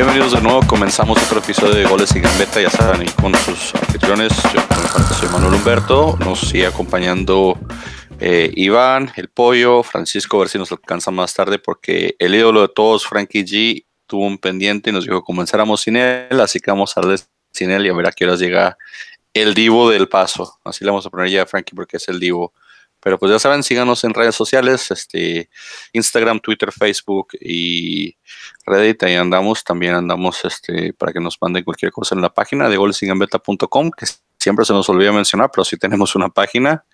Bienvenidos de nuevo, comenzamos otro episodio de Goles y Gambeta, ya saben, con sus anfitriones, yo soy Manuel Humberto, nos sigue acompañando eh, Iván, el pollo, Francisco, a ver si nos alcanza más tarde, porque el ídolo de todos, Frankie G, tuvo un pendiente y nos dijo que comenzáramos sin él, así que vamos a darle sin él y a ver a qué horas llega el divo del paso, así le vamos a poner ya a Frankie porque es el divo. Pero pues ya saben, síganos en redes sociales, este, Instagram, Twitter, Facebook y Reddit, ahí andamos, también andamos este, para que nos manden cualquier cosa en la página de golesingambeta.com, que siempre se nos olvida mencionar, pero sí tenemos una página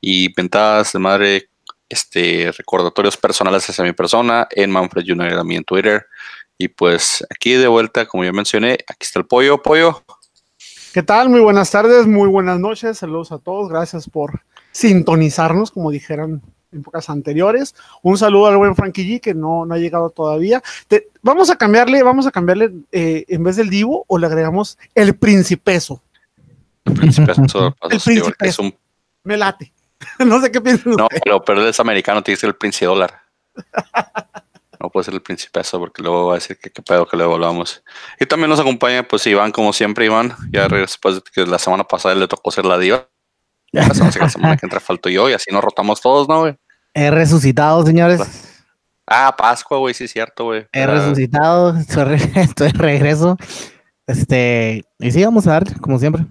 y ventadas de madre, este, recordatorios personales hacia mi persona en Manfred Junior, mí en Twitter. Y pues aquí de vuelta, como ya mencioné, aquí está el pollo, pollo. ¿Qué tal? Muy buenas tardes, muy buenas noches, saludos a todos, gracias por sintonizarnos, como dijeran en épocas anteriores. Un saludo al buen Frankie G, que no, no ha llegado todavía. vamos a cambiarle, vamos a cambiarle eh, en vez del Divo, o le agregamos el Principeso. El Principeso, el principeso. Es un... Me late. no sé qué piensan. No, pero, pero es americano, tiene que ser el Príncipe Dólar. no puede ser el Principeso porque luego va a decir que qué pedo que le volvamos. Y también nos acompaña, pues Iván, como siempre, Iván. Ya después de que la semana pasada le tocó ser la diva. La semana, que entra falto yo y así nos rotamos todos, ¿no, güey? He resucitado, señores. Ah, Pascua, güey, sí es cierto, güey. He resucitado, estoy de regreso. Este, y sí, vamos a dar, como siempre.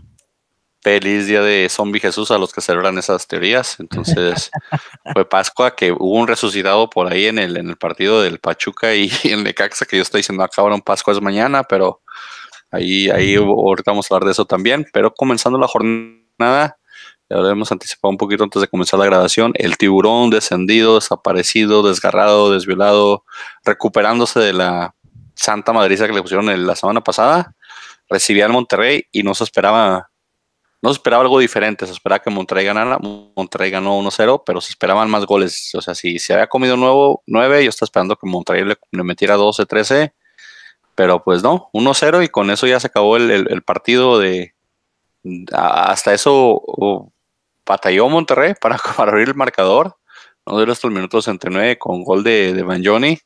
Feliz día de Zombie Jesús a los que celebran esas teorías. Entonces, fue Pascua que hubo un resucitado por ahí en el, en el partido del Pachuca y en Necaxa, que yo estoy diciendo acabaron Pascua es mañana, pero ahí, ahí ahorita vamos a hablar de eso también. Pero comenzando la jornada, ya lo hemos anticipado un poquito antes de comenzar la grabación, el tiburón descendido, desaparecido, desgarrado, desviolado, recuperándose de la santa madriza que le pusieron la semana pasada, recibía al Monterrey y no se esperaba, no se esperaba algo diferente, se esperaba que Monterrey ganara, Monterrey ganó 1-0, pero se esperaban más goles, o sea, si se había comido nuevo 9, yo estaba esperando que Monterrey le, metiera 12-13, pero pues no, 1-0 y con eso ya se acabó el, partido de, hasta eso batalló Monterrey para, abrir el marcador. No duró hasta el minuto 69 con gol de, de.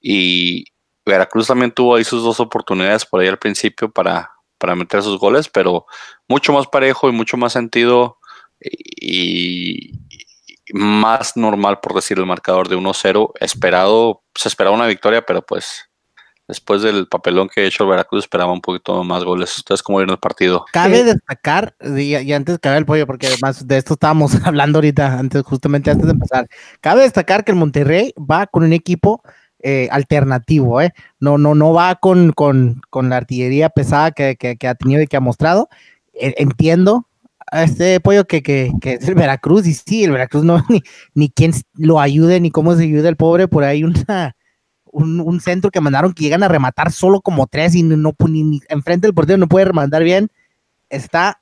Y Veracruz también tuvo ahí sus dos oportunidades por ahí al principio para, para meter sus goles, pero mucho más parejo y mucho más sentido y, más normal, por decir, el marcador de 1-0. Esperado, se esperaba una victoria, pero pues después del papelón que ha hecho el Veracruz, esperaba un poquito más goles. ¿Ustedes cómo vieron el partido? Cabe destacar, y, antes cabe el pollo, porque además de esto estábamos hablando ahorita, antes, justamente antes de empezar. Cabe destacar que el Monterrey va con un equipo eh, alternativo, ¿eh? No, no, no va con, con, con la artillería pesada que, que, ha tenido y que ha mostrado. E, entiendo a este pollo que, que, que, es el Veracruz, y sí, el Veracruz no, ni, ni quién lo ayude, ni cómo se ayuda el pobre, por ahí una un, centro que mandaron que llegan a rematar solo como tres y no, ni, enfrente del portero no puede rematar bien. Está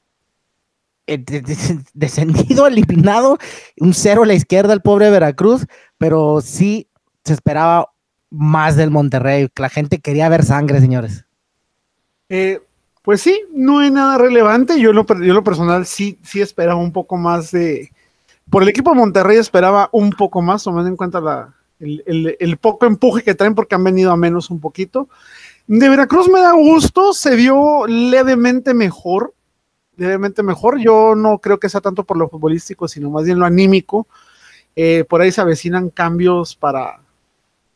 eh, descendido, eliminado, un cero a la izquierda el pobre Veracruz, pero sí se esperaba más del Monterrey. La gente quería ver sangre, señores. Eh, pues sí, no hay nada relevante. Yo lo, yo lo personal sí, sí esperaba un poco más de. Por el equipo de Monterrey esperaba un poco más, tomando en cuenta la, el, poco empuje que traen porque han venido a menos un poquito. De Veracruz me da gusto, se vio levemente mejor, levemente mejor. Yo no creo que sea tanto por lo futbolístico, sino más bien lo anímico. Eh, por ahí se avecinan cambios para,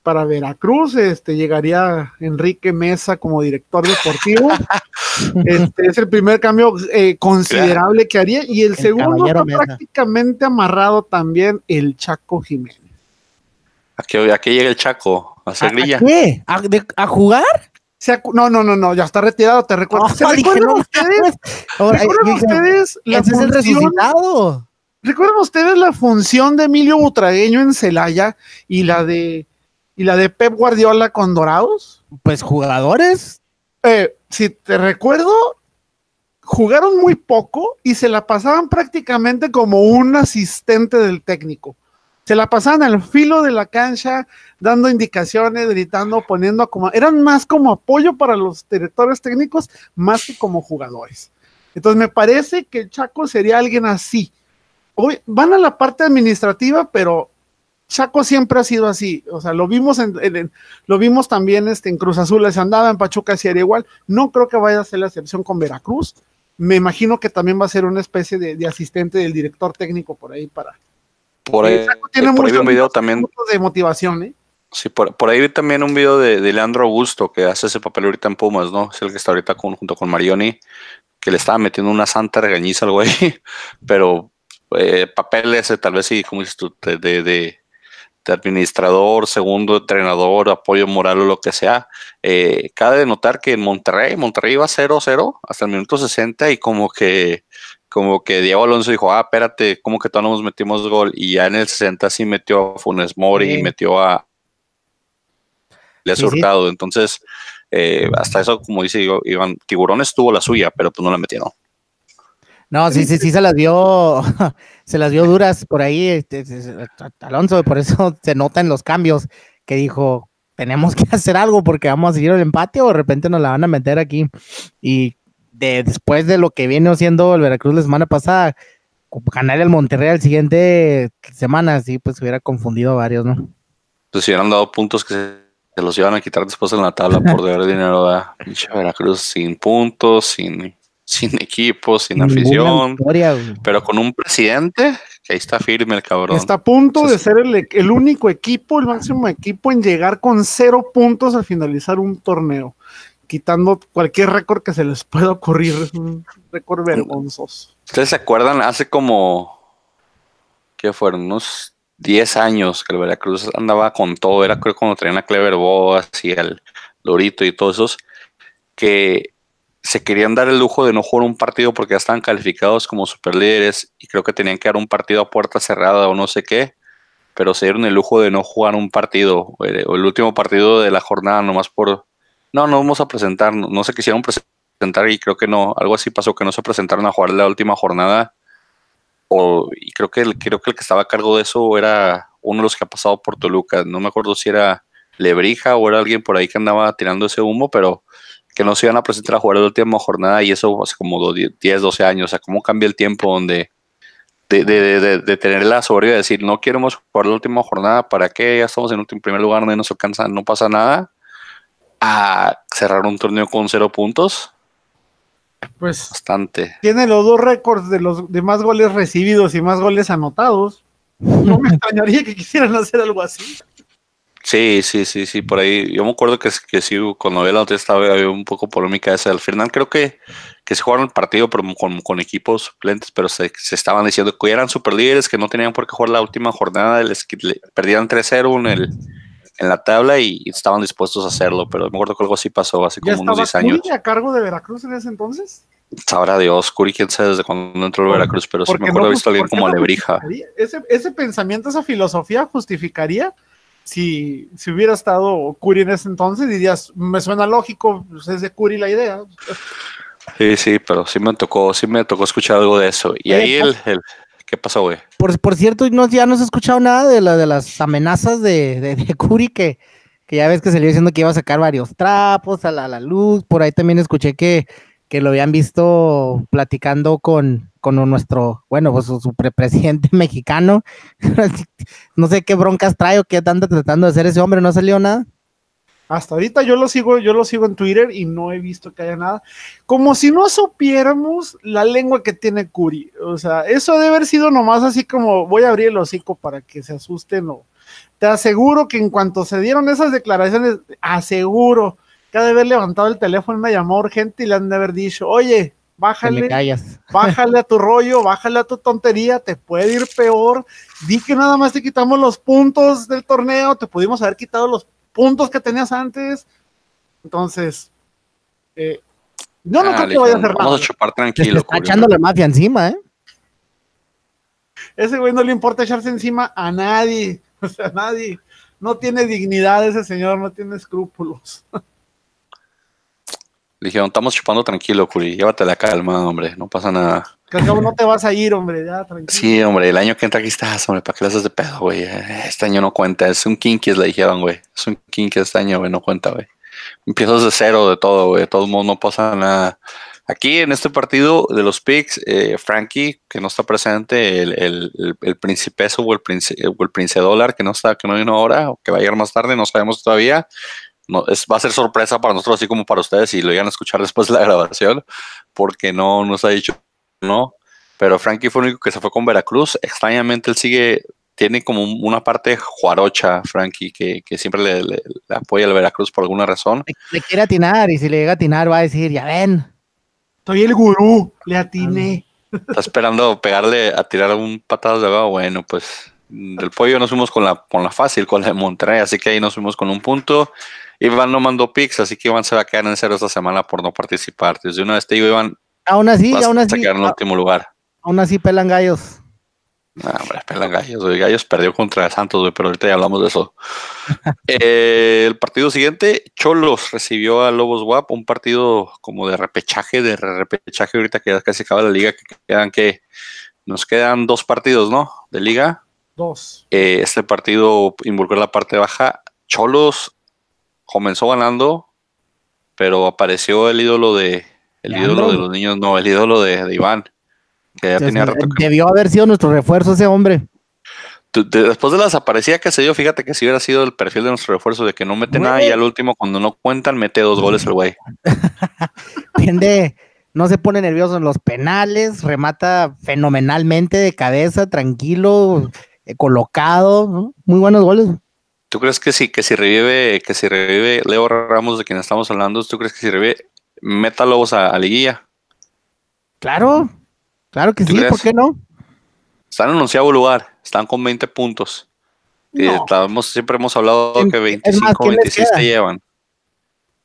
para Veracruz. Este, llegaría Enrique Mesa como director deportivo. Este es el primer cambio eh, considerable que haría. Y el, segundo está prácticamente amarrado también el Chaco Jiménez. ¿A qué, llega el Chaco? ¿A hacer grilla? qué? ¿A, jugar? no, no, no, no, ya está retirado, te recuerdo. ¿Se recuerdan ustedes? ¿Recuerdan ustedes la ese función? Es el ¿Recuerdan ustedes la función de Emilio Butragueño en Celaya y la de y la de Pep Guardiola con Dorados? Pues jugadores. Eh, si te recuerdo, jugaron muy poco y se la pasaban prácticamente como un asistente del técnico se la pasaban al filo de la cancha, dando indicaciones, gritando, poniendo como, eran más como apoyo para los directores técnicos, más que como jugadores. Entonces me parece que el Chaco sería alguien así. Hoy van a la parte administrativa, pero Chaco siempre ha sido así, o sea, lo vimos en, lo vimos también este, en Cruz Azul, se andaba en Pachuca, si era igual. No creo que vaya a ser la excepción con Veracruz. Me imagino que también va a ser una especie de, asistente del director técnico por ahí para. Por ahí, tiene por un video también de motivación, ¿eh? Sí, por, ahí vi también un video de, Leandro Augusto que hace ese papel ahorita en Pumas, ¿no? Es el que está ahorita junto con Marioni, que le estaba metiendo una santa regañiza al güey, pero eh, papel ese, tal vez sí, como dices tú, de, de, administrador, segundo entrenador, apoyo moral o lo que sea. Eh, cabe de notar que en Monterrey, Monterrey iba 0-0 hasta el minuto 60 y como que como que Diego Alonso dijo, ah, espérate, como que todos nos metimos gol y ya en el 60 sí metió a Funes Mori y metió a le ha surtado. Entonces, eh, hasta eso, como dice Iván, Tiburones tuvo la suya, pero pues no la metieron. No, sí, sí, sí se las dio, se las dio duras por ahí, este, Alonso, por eso se notan los cambios que dijo, tenemos que hacer algo porque vamos a seguir el empate o de repente nos la van a meter aquí. Y de, después de lo que viene haciendo el Veracruz la semana pasada, ganar el Monterrey al siguiente semana, sí, pues hubiera confundido a varios, ¿no? Pues si hubieran dado puntos que se los iban a quitar después en la tabla por deber dinero a Veracruz sin puntos, sin sin equipo, sin afición, pero con un presidente que ahí está firme el cabrón. Está a punto de ser el, único equipo, el máximo equipo en llegar con cero puntos al finalizar un torneo, quitando cualquier récord que se les pueda ocurrir. Es un récord vergonzoso. ¿Ustedes se acuerdan? Hace como, ¿qué fueron? Unos 10 años que el Veracruz andaba con todo, era creo cuando traían a Clever Boas y el Lorito y todos esos, que se querían dar el lujo de no jugar un partido porque ya estaban calificados como superlíderes y creo que tenían que dar un partido a puerta cerrada o no sé qué, pero se dieron el lujo de no jugar un partido o el, último partido de la jornada nomás por no, no vamos a presentar, no, se quisieron presentar y creo que no, algo así pasó que no se presentaron a jugar la última jornada o y creo que el, creo que el que estaba a cargo de eso era uno de los que ha pasado por Toluca, no me acuerdo si era Lebrija o era alguien por ahí que andaba tirando ese humo, pero que no se iban a presentar a jugar la última jornada y eso hace como 10, 12 años. O sea, cómo cambia el tiempo donde de, de, de, tener la soberbia de decir no queremos jugar la última jornada, ¿para qué? Ya estamos en último primer lugar, no nos alcanza, no pasa nada. A cerrar un torneo con cero puntos. Pues bastante. Tiene los dos récords de los de más goles recibidos y más goles anotados. No me extrañaría que quisieran hacer algo así. Sí, sí, sí, sí, por ahí. Yo me acuerdo que, que sí, cuando la otra estaba había un poco polémica esa. Al final creo que, que se jugaron el partido pero con, con equipos suplentes, pero se, se, estaban diciendo que eran super líderes, que no tenían por qué jugar la última jornada, les, perdían 3-0 en, el, en la tabla y, estaban dispuestos a hacerlo, pero me acuerdo que algo así pasó hace como unos 10 años. a cargo de Veracruz en ese entonces? Sabrá Dios, Curi, quién sabe desde cuando entró el Veracruz, pero sí me acuerdo haber visto a alguien como Alebrija. Ese, ese pensamiento, esa filosofía justificaría si, si hubiera estado Curi en ese entonces, dirías, me suena lógico, pues es de Curi la idea. Sí, sí, pero sí me tocó, sí me tocó escuchar algo de eso. Y ahí el, el ¿qué pasó, güey? Por, por cierto, no, ya no se ha escuchado nada de, la, de las amenazas de, de, Curi que, que ya ves que salió diciendo que iba a sacar varios trapos a la, la luz. Por ahí también escuché que, que lo habían visto platicando con, con nuestro, bueno, pues su, presidente mexicano. no sé qué broncas trae o qué anda tratando de hacer ese hombre, ¿no salió nada? Hasta ahorita yo lo sigo, yo lo sigo en Twitter y no he visto que haya nada. Como si no supiéramos la lengua que tiene Curi. O sea, eso debe haber sido nomás así como voy a abrir el hocico para que se asusten o te aseguro que en cuanto se dieron esas declaraciones, aseguro que ha de haber levantado el teléfono, me llamó urgente y le han de haber dicho, oye, bájale, bájale a tu rollo, bájale a tu tontería, te puede ir peor. Di que nada más te quitamos los puntos del torneo, te pudimos haber quitado los puntos que tenías antes. Entonces, eh, no, no creo que vaya a hacer nada. Vamos a chupar tranquilo. Está echando la mafia encima, ¿eh? Ese güey no le importa echarse encima a nadie, o sea, a nadie. No tiene dignidad ese señor, no tiene escrúpulos. Le dijeron, estamos chupando tranquilo, Curi, llévate la calma, hombre, no pasa nada. Que no te vas a ir, hombre, ya, tranquilo. Sí, hombre, el año que entra aquí estás, hombre, ¿para qué le haces de pedo, güey? Este año no cuenta, es un kinkies, le dijeron, güey. Es un kinky este año, güey, no cuenta, güey. Empiezas de cero de todo, güey, de todos modos no pasa nada. Aquí en este partido de los picks, eh, Frankie, que no está presente, el, el, el, Principeso o el, Prince, el Prince Dólar, que no está, que no vino ahora, o que va a llegar más tarde, no sabemos todavía. No, es, va a ser sorpresa para nosotros, así como para ustedes, si lo iban a escuchar después de la grabación, porque no nos ha dicho no. Pero Frankie fue el único que se fue con Veracruz. Extrañamente, él sigue, tiene como una parte juarocha, Frankie, que, que siempre le, le, le, apoya al Veracruz por alguna razón. Le, le quiere atinar, y si le llega a atinar, va a decir, ya ven, soy el gurú, le atiné. Está esperando pegarle a tirar un patadas de abajo. Bueno, pues del pollo nos fuimos con la, con la fácil, con la de Monterrey, así que ahí nos fuimos con un punto. Iván no mandó picks, así que Iván se va a quedar en cero esta semana por no participar. Desde una vez te digo, Iván, aún así, aún así, a quedar en último lugar. Aún así pelan gallos. No, hombre, pelan gallos. Güey. Gallos perdió contra Santos, güey, pero ahorita ya hablamos de eso. eh, el partido siguiente, Cholos recibió a Lobos WAP, un partido como de repechaje, de repechaje ahorita que ya casi acaba la liga, que quedan que nos quedan dos partidos, ¿no? De liga. Dos. Eh, este partido involucró la parte baja. Cholos comenzó ganando, pero apareció el ídolo de el ídolo de los niños, no, el ídolo de, de Iván. Que ya tenía rato que... Debió haber sido nuestro refuerzo ese hombre. Después de la desaparecida que se dio, fíjate que si hubiera sido el perfil de nuestro refuerzo de que no mete nada y al último, cuando no cuentan, mete dos goles el güey. Tiende, no se pone nervioso en los penales, remata fenomenalmente de cabeza, tranquilo, eh, colocado, ¿no? muy buenos goles. ¿Tú crees que sí, que si revive, que si revive Leo Ramos de quien estamos hablando, ¿tú crees que si revive, meta Lobos a, a liguilla? Claro, Claro que sí, crees? ¿por qué no? Están en onceavo lugar, están con 20 puntos. No. Estamos, siempre hemos hablado que 25, más, 26 te llevan.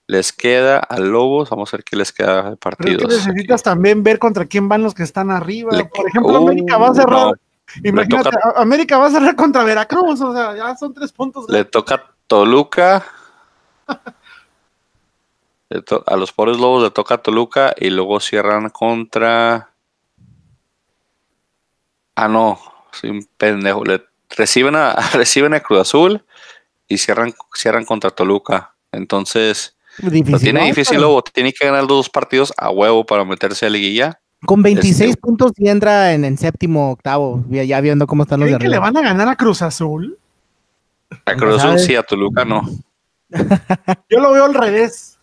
Les queda a Lobos, vamos a ver qué les queda de partidos. Que necesitas también ver contra quién van los que están arriba. Le, Por ejemplo, uh, América va a cerrar. No, imagínate, toca, América va a cerrar contra Veracruz, o sea, ya son tres puntos. Le toca Toluca. a los pobres Lobos le toca Toluca y luego cierran contra Ah, no, soy un pendejo. Le reciben a, reciben a Cruz Azul y cierran, cierran contra Toluca. Entonces, difícil, lo tiene difícil Pero... Lobo. Tiene que ganar los dos partidos a huevo para meterse a liguilla. Con 26 este, puntos y entra en, en, séptimo, octavo, ya viendo cómo están los de que le van a ganar a Cruz Azul? A Cruz Azul sí, a Toluca no. Yo lo veo al revés.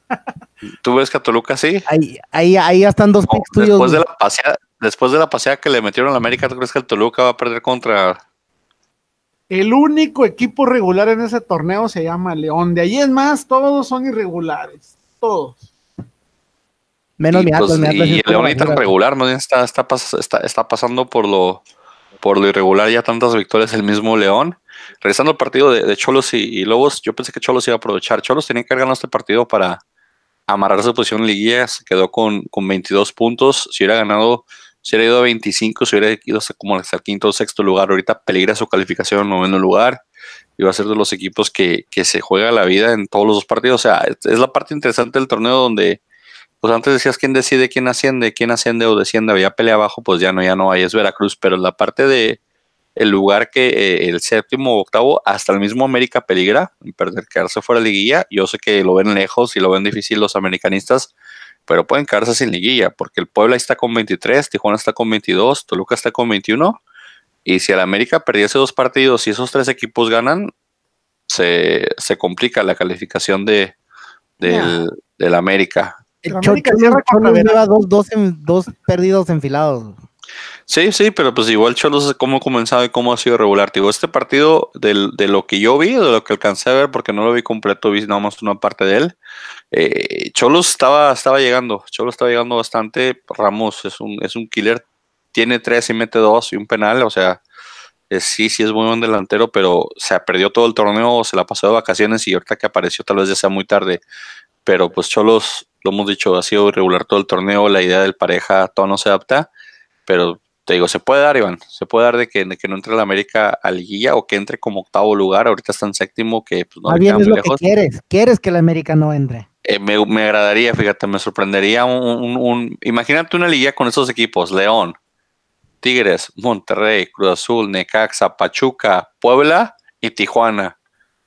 ¿Tú ves que a Toluca sí? Ahí, ahí, ahí ya están dos no, picks tuyos. Después de, la paseada, después de la paseada que le metieron a la América, ¿tú crees que el Toluca va a perder contra...? El único equipo regular en ese torneo se llama León. De ahí es más, todos son irregulares. Todos. Menos mi pues, Atlas, mi Atlas y el León está regular, más bien está, está, está, está pasando por lo, por lo irregular ya tantas victorias el mismo León. Regresando al partido de, de Cholos y, y, Lobos, yo pensé que Cholos iba a aprovechar. Cholos tenía que haber ganado este partido para amarrar su posición en liguilla, se quedó con, con 22 puntos. Si hubiera ganado, si hubiera ido a 25, si hubiera ido hasta como hasta el quinto o sexto lugar. Ahorita peligra su calificación en noveno lugar. Y va a ser de los equipos que, que se juega la vida en todos los dos partidos. O sea, es, la parte interesante del torneo donde pues antes decías quién decide quién asciende, quién asciende o desciende, había pelea abajo, pues ya no, ya no hay, es Veracruz, pero la parte de el lugar que eh, el séptimo o octavo, hasta el mismo América peligra en perder, quedarse fuera de liguilla, yo sé que lo ven lejos y lo ven difícil los americanistas, pero pueden quedarse sin liguilla, porque el Puebla está con 23, Tijuana está con 22, Toluca está con 21, y si el América perdiese dos partidos y esos tres equipos ganan, se, se complica la calificación de, del, del América. El América Cholo, Cholo lleva dos, dos, en, dos perdidos enfilados. Sí, sí, pero pues igual Cholos cómo ha comenzado y cómo ha sido regular. Digo, este partido del, de lo que yo vi, de lo que alcancé a ver, porque no lo vi completo, vi nada más una parte de él. Eh, Cholos estaba, estaba llegando, Cholos estaba llegando bastante. Ramos es un, es un killer, tiene tres y mete dos y un penal, o sea, sí, sí es muy buen delantero, pero se perdió todo el torneo, se la pasó de vacaciones y ahorita que apareció tal vez ya sea muy tarde. Pero pues Cholos, lo hemos dicho, ha sido irregular todo el torneo, la idea del pareja, todo no se adapta, pero te digo, se puede dar, Iván, se puede dar de que, de que no entre la América a liguilla o que entre como octavo lugar, ahorita está en séptimo, que pues, no bien es lo lejos. que quieres, quieres que la América no entre. Eh, me, me, agradaría, fíjate, me sorprendería un, un, un, imagínate una liguilla con esos equipos, León, Tigres, Monterrey, Cruz Azul, Necaxa, Pachuca, Puebla y Tijuana.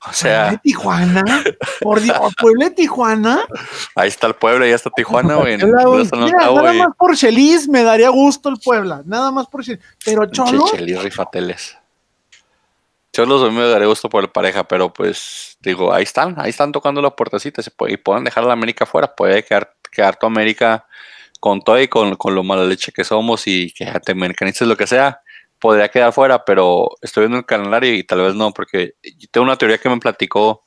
O sea, Tijuana, por Dios, Puebla de Tijuana. Ahí está el Puebla, ya está Tijuana, güey. Mira, nada más por Chelis me daría gusto el Puebla, nada más por Chelis. Pero Cholos. Chelis rifateles. Cholos a mí me daría gusto por el pareja, pero pues digo, ahí están, ahí están tocando la puertecita se puede, y pueden dejar a la América fuera, puede quedar, quedar tu América con todo y con, con lo mala leche que somos y que te americanistas lo que sea podría quedar fuera, pero estoy viendo el calendario y tal vez no, porque tengo una teoría que me platicó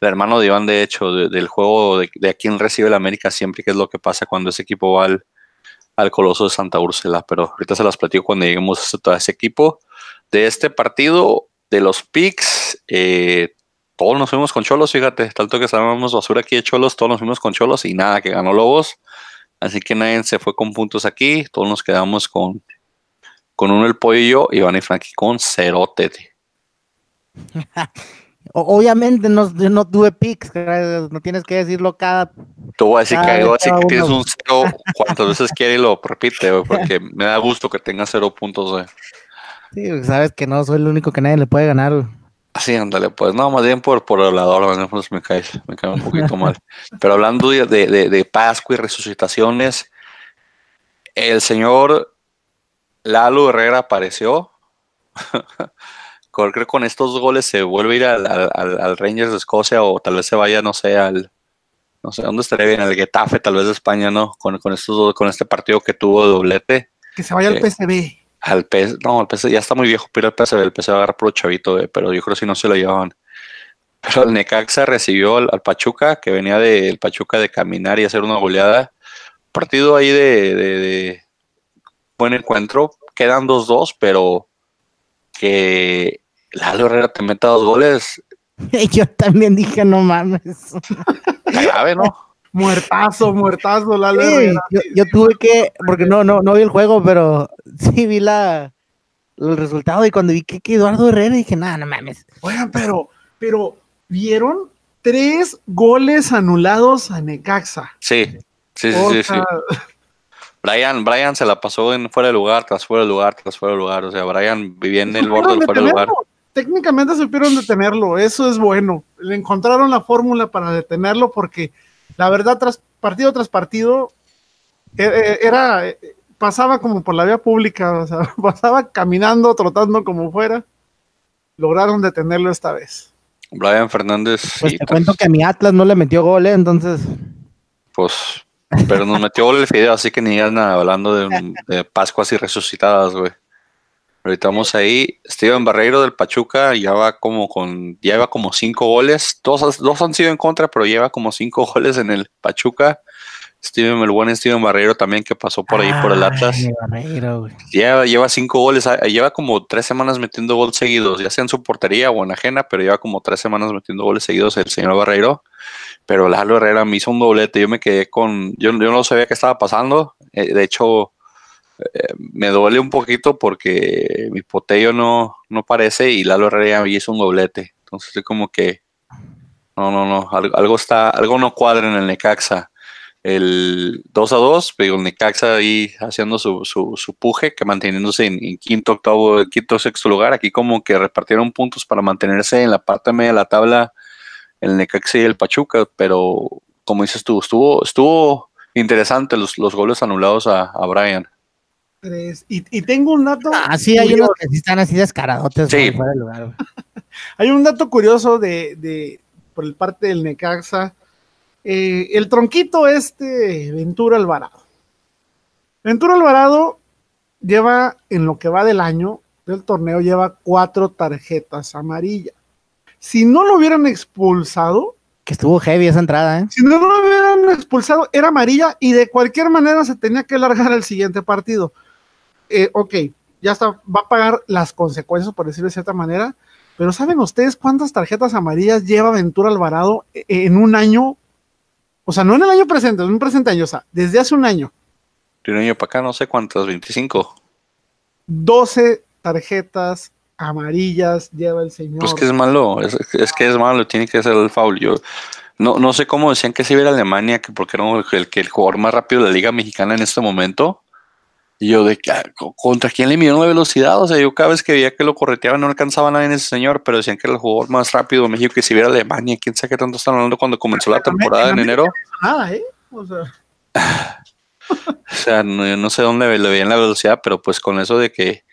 el hermano de Iván, de hecho, del juego de, a quién recibe el América siempre, que es lo que pasa cuando ese equipo va al, al Coloso de Santa Úrsula, pero ahorita se las platico cuando lleguemos a todo ese equipo. De este partido, de los picks, eh, todos nos fuimos con Cholos, fíjate, tanto que estábamos basura aquí de Cholos, todos nos fuimos con Cholos y nada, que ganó Lobos. Así que nadie se fue con puntos aquí, todos nos quedamos con con uno el pollo y yo, Iván y Frankie con cerote. Obviamente no, no tuve picks, no tienes que decirlo cada. Te voy a decir que, que tienes un cero cuantas veces quiere y lo repite, porque me da gusto que tengas cero puntos. Sí, sabes que no soy el único que nadie le puede ganar. Sí, ándale, pues no, más bien por, por hablador, pues me cae, me cae un poquito mal. Pero hablando de, de, de Pascua y resucitaciones, el señor Lalo Herrera apareció. Creo que con estos goles se vuelve a ir al, Rangers de Escocia o tal vez se vaya, no sé, al. No sé, ¿dónde estaría bien? El Getafe, tal vez de España, ¿no? Con, con, estos, con este partido que tuvo de doblete. Que se vaya al PSV. Al PS, no, PSV ya está muy viejo, pero el PSV, el PSV va a agarrar por chavito, pero yo creo que si no se lo llevaban. Pero el Necaxa recibió al, Pachuca, que venía del Pachuca de caminar y hacer una goleada. Partido ahí de buen encuentro. Quedan 2-2, pero que Lalo Herrera te meta dos goles. Yo también dije, no mames. Grave, ¿no? Muertazo, muertazo, Lalo Herrera. Yo, tuve que, porque no, no, no vi el juego, pero sí vi la, el resultado y cuando vi que, Eduardo Herrera dije, nada, no mames. Oigan, pero, pero, ¿vieron? Tres goles anulados a Necaxa. Sí, sí, sí, sí. Brian, Brian se la pasó en fuera de lugar, tras fuera de lugar, tras fuera de lugar. O sea, Brian vivía en el borde del fuera de lugar. Técnicamente supieron detenerlo, eso es bueno. Le encontraron la fórmula para detenerlo porque la verdad, tras partido tras partido, e, e, era, pasaba como por la vía pública, o sea, pasaba caminando, trotando como fuera. Lograron detenerlo esta vez. Brian Fernández. Pues te cuento que a mi Atlas no le metió gol, ¿eh? entonces. Pues pero nos metió gol el fideo, así que ni nada hablando de, de, Pascuas y resucitadas, güey. Ahorita vamos ahí. Steven Barreiro del Pachuca ya va como con, lleva como cinco goles. Dos, dos han sido en contra, pero lleva como cinco goles en el Pachuca. Steven, el buen Steven Barreiro también que pasó por ahí por el Atlas. lleva, lleva cinco goles, ah, lleva como tres semanas metiendo goles seguidos, ya sea en su portería o en ajena, pero lleva como tres semanas metiendo goles seguidos el señor Barreiro. Pero Lalo Herrera me hizo un doblete, yo me quedé con, yo, no sabía qué estaba pasando, eh, de hecho eh, me duele un poquito porque mi potello no, no parece y Lalo Herrera me hizo un doblete, entonces estoy como que, no, no, no, algo, está, algo no cuadra en el Necaxa el 2 a 2, pero el Necaxa ahí haciendo su, su, puje, que manteniéndose en, quinto, octavo, quinto, sexto lugar. Aquí como que repartieron puntos para mantenerse en la parte media de la tabla el Necaxa y el Pachuca, pero como dices tú, estuvo, estuvo interesante los, los goles anulados a, a Brian. Y, y, tengo un dato. Ah, sí, hay unos que están así descaradotes. Sí. hay un dato curioso de, de por el parte del Necaxa eh, el tronquito este, Ventura Alvarado. Ventura Alvarado lleva, en lo que va del año del torneo, lleva cuatro tarjetas amarillas. Si no lo hubieran expulsado. Que estuvo heavy esa entrada, ¿eh? Si no lo hubieran expulsado, era amarilla y de cualquier manera se tenía que largar el siguiente partido. Eh, ok, ya está, va a pagar las consecuencias, por decirlo de cierta manera. Pero ¿saben ustedes cuántas tarjetas amarillas lleva Ventura Alvarado en un año o sea, no en el año presente, en un presente año, o sea, desde hace un año. De un año para acá, no sé cuántas, 25. 12 tarjetas amarillas lleva el señor. Pues que es malo, es, que es malo, tiene que ser el foul. Yo no, no sé cómo decían que se iba a Alemania, que porque era el, el, el jugador más rápido de la Liga Mexicana en este momento. Y yo de que, ¿contra quién le midieron la velocidad? O sea, yo cada vez que veía que lo correteaba no alcanzaba a nadie en ese señor, pero decían que era el jugador más rápido de México que si viera Alemania. ¿Quién sabe qué tanto están hablando cuando comenzó la temporada en enero? Nada, ¿eh? O sea... O sea, no, no sé dónde le veían la velocidad, pero pues con eso de que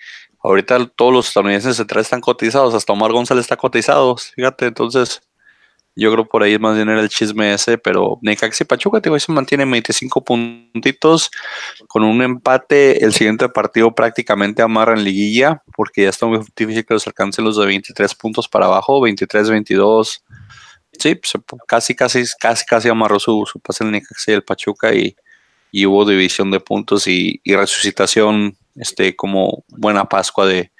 ahorita todos los estadounidenses centrales están cotizados, hasta Omar González está cotizado, fíjate, entonces yo creo por ahí más bien era el chisme ese, pero Necaxi Pachuca, te se mantiene 25 puntitos con un empate. El siguiente partido prácticamente amarra en liguilla, porque ya está muy difícil que los alcancen los de 23 puntos para abajo, 23, 22. Sí, pues, casi, casi, casi, casi amarró su, su pase el Necaxi y el Pachuca y, y hubo división de puntos y, y resucitación este, como buena Pascua de,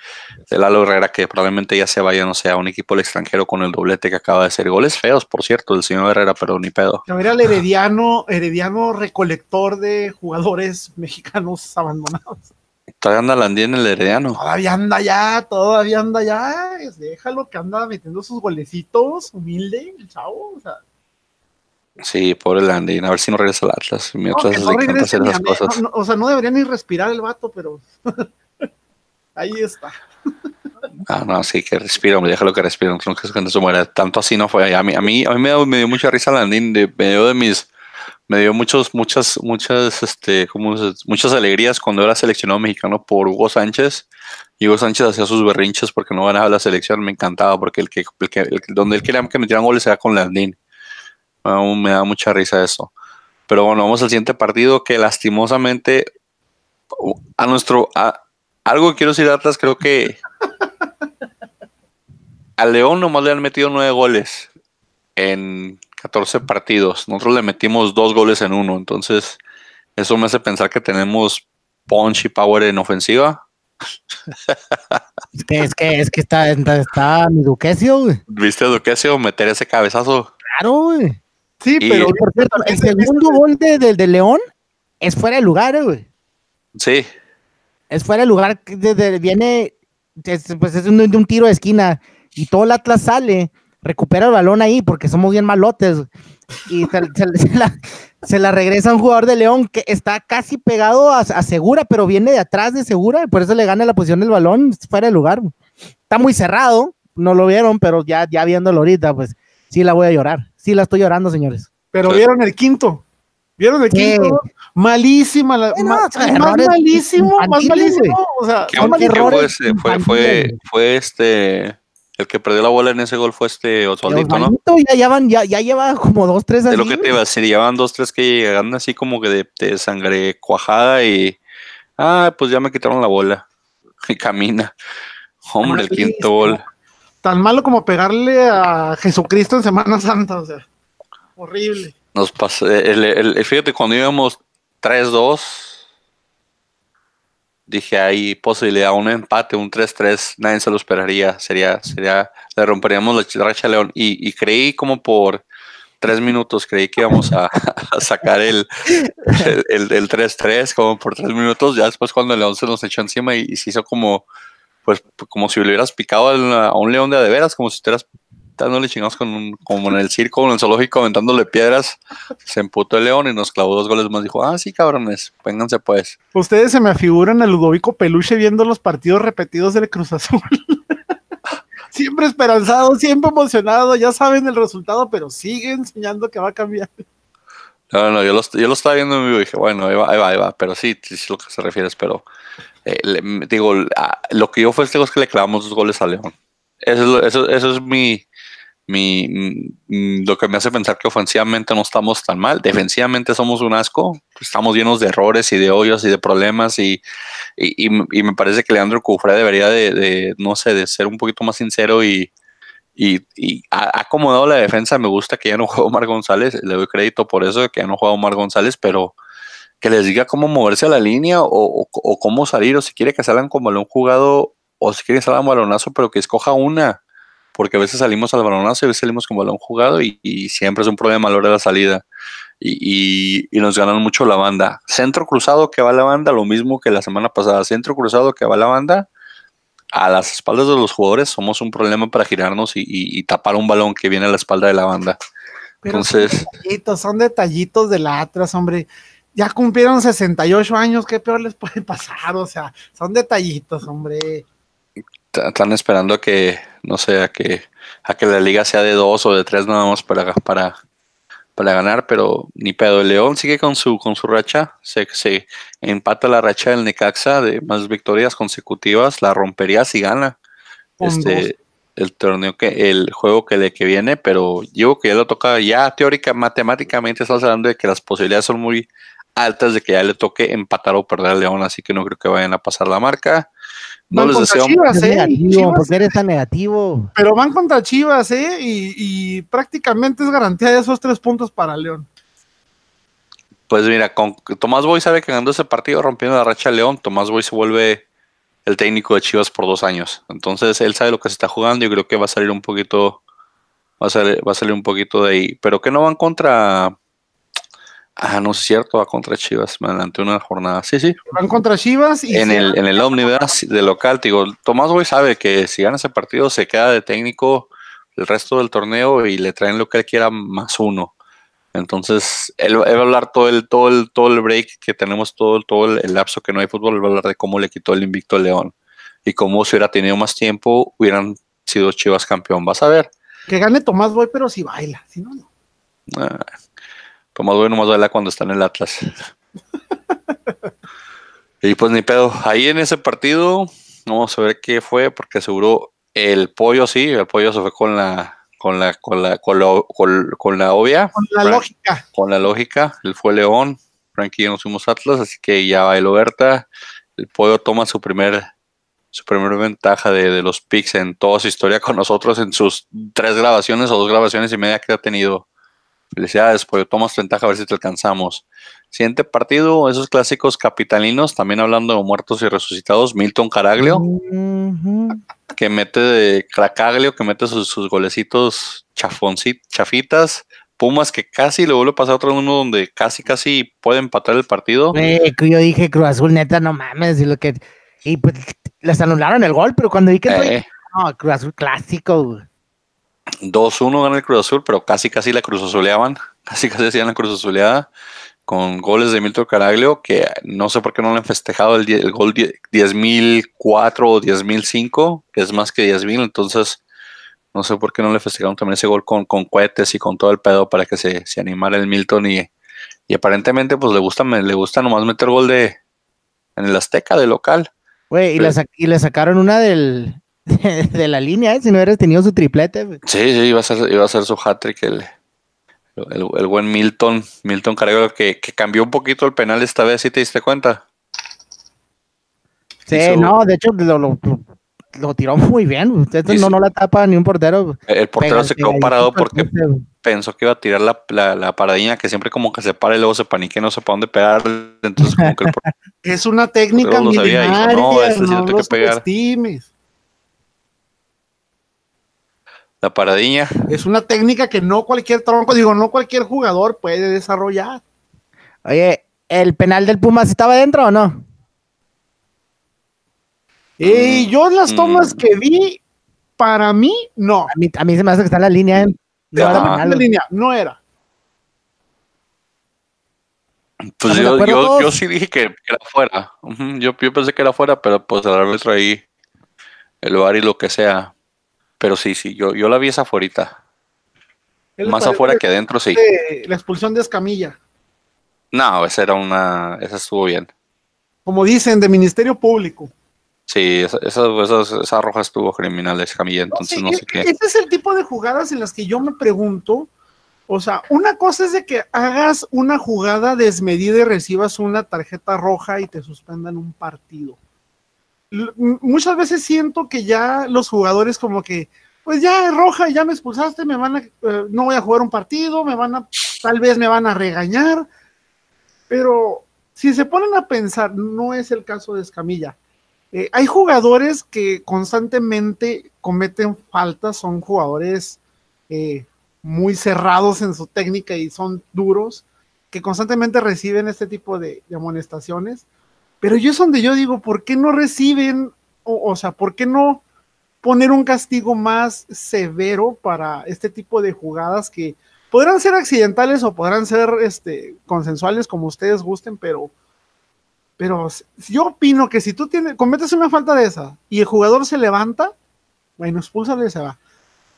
de, Lalo Herrera, que probablemente ya se vaya, no sé, a un equipo del extranjero con el doblete que acaba de hacer. Goles feos, por cierto, del señor Herrera, pero ni pedo. Era el herediano, herediano recolector de jugadores mexicanos abandonados. Todavía anda Landí en el herediano. Todavía anda ya, todavía anda ya. Déjalo que anda metiendo sus golecitos, humilde, el chavo, o sea. Sí, pobre Landín, a ver si no regresa al Atlas. No, no hacer esas cosas. No, o sea, no debería ni respirar el vato, pero ahí está. Ah, no, sí, que respira, hombre, déjalo que respire, no que se muera. Tanto así no fue. A mí, a mí, a mí me, dio, me dio mucha risa Landín, de, me dio de mis, me dio muchos, muchas, muchas, este, como, muchas alegrías cuando era seleccionado mexicano por Hugo Sánchez. Y Hugo Sánchez hacía sus berrinches porque no ganaba la selección, me encantaba, porque el que, el que el, donde él quería que metieran goles era con Landín. Aún me da mucha risa eso. Pero bueno, vamos al siguiente partido que lastimosamente a nuestro... A, algo que quiero decir atrás, creo que a León nomás le han metido nueve goles en 14 partidos. Nosotros le metimos dos goles en uno. Entonces, eso me hace pensar que tenemos punch y power en ofensiva. Es que, es que, es que está, está, mi Duquesio, ¿Viste a Duquesio meter ese cabezazo? Claro, güey. Sí, pero por cierto, el segundo gol de, de, León es fuera de lugar, güey. Sí. Es fuera de lugar, de, viene, pues es de un, tiro de esquina y todo el Atlas sale, recupera el balón ahí porque somos bien malotes y se, la, regresa un jugador de León que está casi pegado a, Segura, pero viene de atrás de Segura, por eso le gana la posición del balón, fuera de lugar. Está muy cerrado, no lo vieron, pero ya, ya viéndolo ahorita, pues sí la voy a llorar. Sí, la estoy llorando, señores. Pero vieron el quinto. ¿Vieron el quinto? Malísima, la, más, malísimo, más malísimo. O sea, ¿Qué fue, ese? fue, fue, fue este. El que perdió la bola en ese gol fue este Osvaldito, ¿no? Ya, llevan, ya, ya lleva como dos, tres así. De lo que te iba a decir, llevan dos, tres que llegan así como que de, de, sangre cuajada y. Ah, pues ya me quitaron la bola. Y camina. Hombre, el quinto gol tan malo como pegarle a Jesucristo en Semana Santa, o sea, horrible. Nos pasó, el, el, fíjate, cuando íbamos 3-2, dije, hay posibilidad, un empate, un 3-3, nadie se lo esperaría, sería, sería, le romperíamos la racha a León, y, y, creí como por tres minutos, creí que íbamos a, a sacar el 3-3, como por tres minutos, ya después cuando el León se nos echó encima y, y se hizo como pues como si le hubieras picado a un león de a de veras, como si estuvieras dándole chingados con un, como en el circo, en el zoológico, aventándole piedras. Se emputó el león y nos clavó dos goles más. Dijo, ah, sí, cabrones, vénganse pues. Ustedes se me afiguran a Ludovico Peluche viendo los partidos repetidos del Cruz Azul. siempre esperanzado, siempre emocionado, ya saben el resultado, pero sigue enseñando que va a cambiar. No, no, yo lo, yo lo estaba viendo en vivo y dije, bueno, ahí va, ahí va, ahí va, pero sí, sí, es lo que se refiere, pero eh, digo, lo que yo festejo es que le clavamos dos goles a León. Eso, eso, eso es mi, mi, lo que me hace pensar que ofensivamente no estamos tan mal. Defensivamente somos un asco. Estamos llenos de errores y de hoyos y de problemas. Y, y, me parece que Leandro Cufré debería de, de, no sé, de ser un poquito más sincero y, y, ha acomodado la defensa. Me gusta que ya no juega Omar González. Le doy crédito por eso, que ya no juega Omar González, pero que les diga cómo moverse a la línea o, cómo salir, o si quiere que salgan como un jugado, o si quiere que salgan balonazo, pero que escoja una, porque a veces salimos al balonazo y a veces salimos con balón jugado y, siempre es un problema a la hora de la salida. Y, nos ganan mucho la banda. Centro cruzado que va la banda, lo mismo que la semana pasada. Centro cruzado que va la banda, a las espaldas de los jugadores somos un problema para girarnos y, tapar un balón que viene a la espalda de la banda. Entonces, son detallitos, son detallitos del Atlas, hombre ya cumplieron 68 años, ¿qué peor les puede pasar? O sea, son detallitos, hombre. Están esperando a que, no sé, a que, a que la liga sea de dos o de tres nada más para, para, para ganar, pero ni pedo. El León sigue con su, con su racha, se, se empata la racha del Necaxa de más victorias consecutivas, la rompería si gana. Este, el torneo que, el juego que le que viene, pero digo que ya lo toca, ya teórica, matemáticamente estás hablando de que las posibilidades son muy altas de que ya le toque empatar o perder al León, así que no creo que vayan a pasar la marca. No Van les deseo Chivas, ¿eh? Negativo, Chivas- ¿Por qué eres tan negativo? pero van contra Chivas, ¿eh? Y, y prácticamente es garantía de esos tres puntos para León. Pues mira, con Tomás Boy sabe que ganando ese partido rompiendo la racha de León, Tomás Boy se vuelve el técnico de Chivas por dos años. Entonces él sabe lo que se está jugando y creo que va a salir un poquito, va a salir, va a salir un poquito de ahí. Pero que no van contra, ah, no es cierto, va contra Chivas, me adelanté una jornada. Sí, sí, Van contra Chivas y en el, en el de local, digo, Tomás Boy sabe que si gana ese partido se queda de técnico el resto del torneo y le traen lo que él quiera más uno. Entonces, él, él va a hablar todo el, todo el, todo el break que tenemos, todo, el- todo el, el lapso que no hay fútbol, él va a hablar de cómo le quitó el invicto al León y cómo si hubiera tenido más tiempo hubieran sido Chivas campeón. Vas a ver. que gane Tomás Boy, pero si baila, si no, no. Ah, Tomás Boy nomás baila cuando está en el Atlas. y pues ni pedo. Ahí en ese partido, vamos a ver qué fue, porque seguro el pollo sí, el pollo se fue con la con la con la con la, con- con la obvia, Con la Frank- lógica. con la lógica. Él fue León, Frankie y yo nos fuimos Atlas, así que ya bailó Berta. El pollo toma su primer su primer ventaja de, de los picks en toda su historia con nosotros en sus tres grabaciones o dos grabaciones y media que ha tenido. Felicidades, pollo, tomas ventaja a ver si te alcanzamos. Siguiente partido, esos clásicos capitalinos, también hablando de muertos y resucitados, Milton Caraglio, que mete de Cracaglio, que mete sus, sus golecitos chafoncit, chafitas. Pumas que casi le vuelve a pasar otro uno donde casi casi puede empatar el partido. Que yo dije Cruz Azul, neta, no mames. Y, lo que, y pues les anularon el gol, pero cuando vi que. Eh, No, Cruz Azul clásico. Güey. 2-1 gana el Cruz Azul, pero casi casi la Cruz Azuleaban, casi casi hacían la Cruz Azuleada con goles de Milton Caraglio, que no sé por qué no le han festejado el, el gol die- 10.004 o 10.005, que es más que 10.000, entonces no sé por qué no le festejaron también ese gol con, con cohetes y con todo el pedo para que se, se animara el Milton y, y aparentemente pues le gusta, le gusta nomás meter gol de en el Azteca de local. Güey, y, y le sacaron una del, de, la línea, ¿eh? Si no hubieras tenido su triplete. güey. Sí, sí, iba a ser, iba a ser su hat-trick el, el, el buen Milton, Milton Caraglio, que, que cambió un poquito el penal esta vez, ¿sí te diste cuenta? Sí, Hizo- no, de hecho lo, lo, lo tiró muy bien. Hizo- no, no la tapa ni un portero. El portero se quedó parado porque pensó que iba a tirar la, la, la paradilla, que siempre como que se para y luego se panique, no sé para dónde pegar. Entonces, como que el Es una técnica milenaria, no, este sí no lo tengo lo que pegar. La paradilla. Es una técnica que no cualquier tronco, digo, no cualquier jugador puede desarrollar. Oye, ¿el penal del Pumas estaba dentro o no? Y yo en las tomas Mm. que vi, para mí, no. A mí, a mí se me hace que está en la línea. ¿eh? No era en la línea, no era. Pues ¿Estamos de yo, yo, yo sí dije que, era fuera. Yo, yo pensé que era fuera, pero pues el árbitro ahí, el bar y lo que sea. Pero sí, sí, yo, yo la vi esa afuera. Más afuera que adentro, sí. La expulsión de Escamilla. No, esa era una, esa estuvo bien. Como dicen, de Ministerio Público. Sí, esa, esa, esa, esa roja estuvo criminal, es Camilla, entonces no es- sé qué. Ese es el tipo de jugadas en las que yo me pregunto. O sea, una cosa es de que hagas una jugada desmedida y recibas una tarjeta roja y te suspendan un partido. Muchas veces siento que ya los jugadores como que, pues ya es roja, ya me expulsaste, me van a, eh, no voy a jugar un partido, me van a, tal vez me van a regañar, pero si se ponen a pensar, no es el caso de Escamilla. Eh, hay jugadores que constantemente cometen faltas, son jugadores eh, muy cerrados en su técnica y son duros, que constantemente reciben este tipo de amonestaciones. Pero yo es donde yo digo, ¿por qué no reciben, o, sea, por qué no poner un castigo más severo para este tipo de jugadas que podrán ser accidentales o podrán ser este, consensuales como ustedes gusten, pero, pero yo opino que si tú tienes, cometes una falta de esa y el jugador se levanta, bueno, expúlsalo y se va.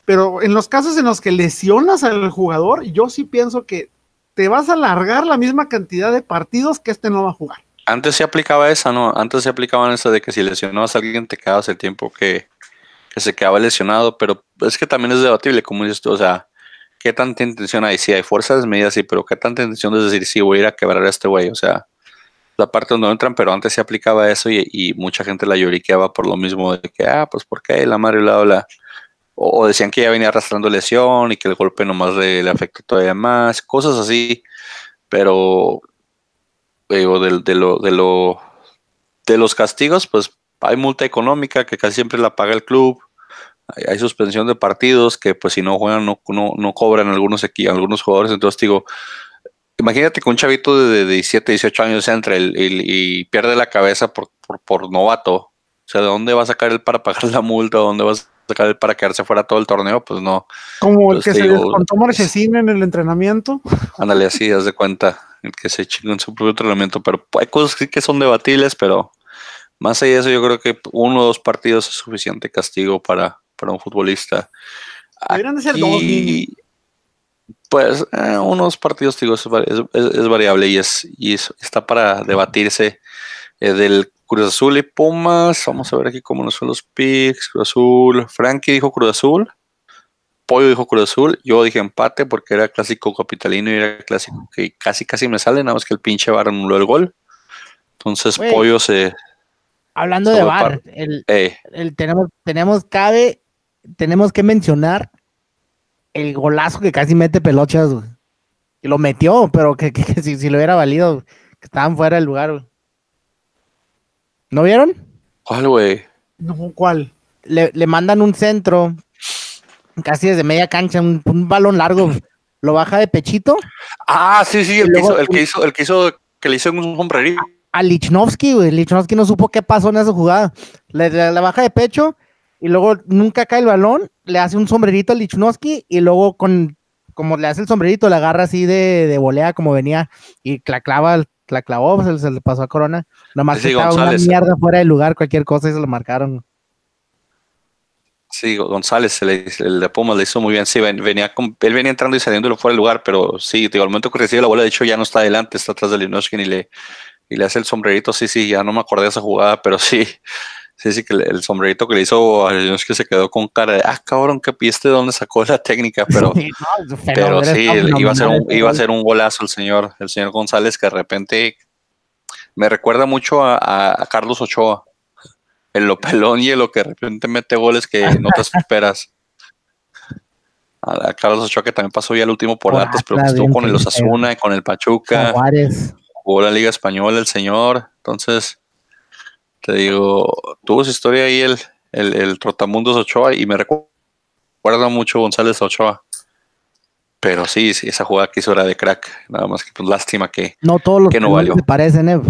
Pero en los casos en los que lesionas al jugador, yo sí pienso que te vas a alargar la misma cantidad de partidos que este no va a jugar. Antes se aplicaba esa, ¿no? Antes se aplicaban eso de que si lesionabas a alguien te quedabas el tiempo que, que se quedaba lesionado, pero es que también es debatible, como dices tú, o sea, ¿qué tanta intención hay? Sí, hay fuerzas medidas, sí, pero ¿qué tanta intención de decir, sí, voy a ir a quebrar a este güey? O sea, la parte donde entran, pero antes se aplicaba eso y, mucha gente la lloriqueaba por lo mismo de que, ah, pues, ¿por qué? La madre la habla. O, decían que ya venía arrastrando lesión y que el golpe nomás le, le afectó todavía más, cosas así, pero digo, de, de, lo, de, lo, de los castigos, pues hay multa económica que casi siempre la paga el club. Hay, suspensión de partidos que pues si no juegan no, no, cobran algunos, aquí, algunos jugadores. Entonces digo, imagínate que un chavito de, 17, 18 años entra el, y pierde la cabeza por, por, novato. O sea, ¿de dónde va a sacar él para pagar la multa? ¿De dónde va sacar él para quedarse fuera todo el torneo? Pues no. Como el que se descontó Marchesín en el entrenamiento. Ándale, así, haz de cuenta. El que se chingó en su propio entrenamiento. Pero hay cosas que son debatibles, pero más allá de eso, yo creo que uno o dos partidos es suficiente castigo para, para un futbolista. Deberían de ser dos. Pues eh, unos partidos digo, es, es, variable y es y está para debatirse eh, del Cruz Azul y Pumas. Vamos a ver aquí cómo nos son los picks. Cruz Azul. Frankie dijo Cruz Azul. Pollo dijo Cruz Azul. Yo dije empate porque era clásico capitalino y era clásico que casi casi me sale, nada más que el pinche bar anuló el gol. Entonces Pollo se, Hablando de bar, el, tenemos, tenemos, cabe, tenemos que mencionar el golazo que casi mete pelochas, Y lo metió, pero que, si, si, lo hubiera valido, que estaban fuera del lugar, ¿No vieron? ¿Cuál, güey? No, ¿cuál? Le, le, mandan un centro, casi desde media cancha, un, balón largo, lo baja de pechito. Ah, sí, sí, el, que, hizo, el que hizo, el que hizo, que le hizo un sombrerito a Lichnowsky, güey. Lichnowsky no supo qué pasó en esa jugada. Le, baja de pecho y luego nunca cae el balón, le hace un sombrerito a Lichnowsky y luego con, como le hace el sombrerito, le agarra así de, de volea como venía y la clava, la clavó, se, le pasó a Corona. Nomás sí, estaba una mierda fuera del lugar, cualquier cosa y se lo marcaron. Sí, González, el, de Pumas le hizo muy bien. Sí, venía él venía entrando y saliendo fuera del lugar, pero sí, digo, al momento que recibe la bola, de hecho, ya no está adelante, está atrás de Lichnowsky y le, y le hace el sombrerito, sí, sí, ya no me acordé de esa jugada, pero sí, sí, sí, que el sombrerito que le hizo a es que se quedó con cara de, ah, cabrón, qué piste de dónde sacó la técnica, pero sí, pero sí iba, a ser un, iba a ser un golazo el señor, el señor González, que de repente me recuerda mucho a, Carlos Ochoa, el lo pelón y el lo que de repente mete goles que no te esperas. A, Carlos Ochoa que también pasó ya el último por antes, pero que estuvo con el Osasuna y con el Pachuca. Jugó la Liga Española el señor, entonces te digo, tuvo su historia ahí el, el, el Trotamundos Ochoa y me recuerda mucho González Ochoa. Pero sí, sí, esa jugada que hizo era de crack. Nada más que pues lástima que no todos los que no valió. te parecen, Ev.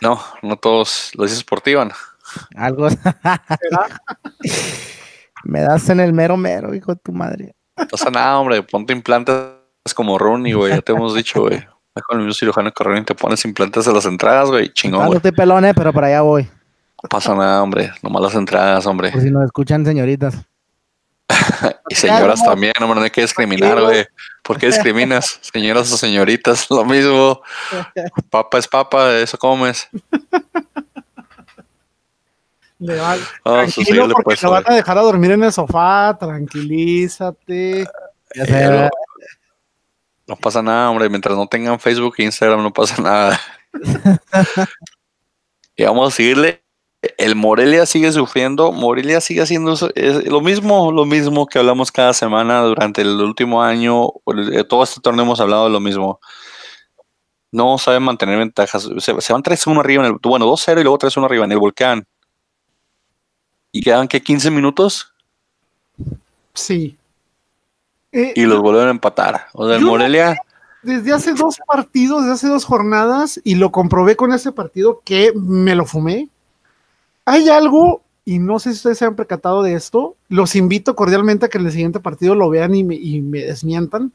No, no todos lo dices por ti, Algo. Me das en el mero mero, hijo de tu madre. No pasa nada, hombre. Ponte implantes como Ronnie, güey. Ya te hemos dicho, güey con el mismo cirujano corriendo y te pones implantes a las entradas, güey. Chingón. No estoy pelón, eh, pero para allá voy. No pasa nada, hombre. Nomás las entradas, hombre. Por si nos escuchan señoritas. y señoras también, hombre, no hay que discriminar, güey. ¿Por qué discriminas? Señoras o señoritas, lo mismo. Papa es papa, eso comes. Le va, tranquilo porque pues, lo van a dejar a dormir en el sofá, tranquilízate. Ya sé, no pasa nada, hombre. Mientras no tengan Facebook e Instagram, no pasa nada. y vamos a seguirle. El Morelia sigue sufriendo. Morelia sigue haciendo lo mismo, lo mismo que hablamos cada semana durante el último año. Todo este torneo hemos hablado de lo mismo. No saben mantener ventajas. Se, van 3-1 arriba en el. Bueno, 2-0 y luego 3-1 arriba en el volcán. ¿Y quedan que 15 minutos? Sí. Eh, y los volvieron a empatar. O sea, el Morelia. Desde hace dos partidos, desde hace dos jornadas, y lo comprobé con ese partido que me lo fumé. Hay algo y no sé si ustedes se han percatado de esto, los invito cordialmente a que en el siguiente partido lo vean y me, y me desmientan.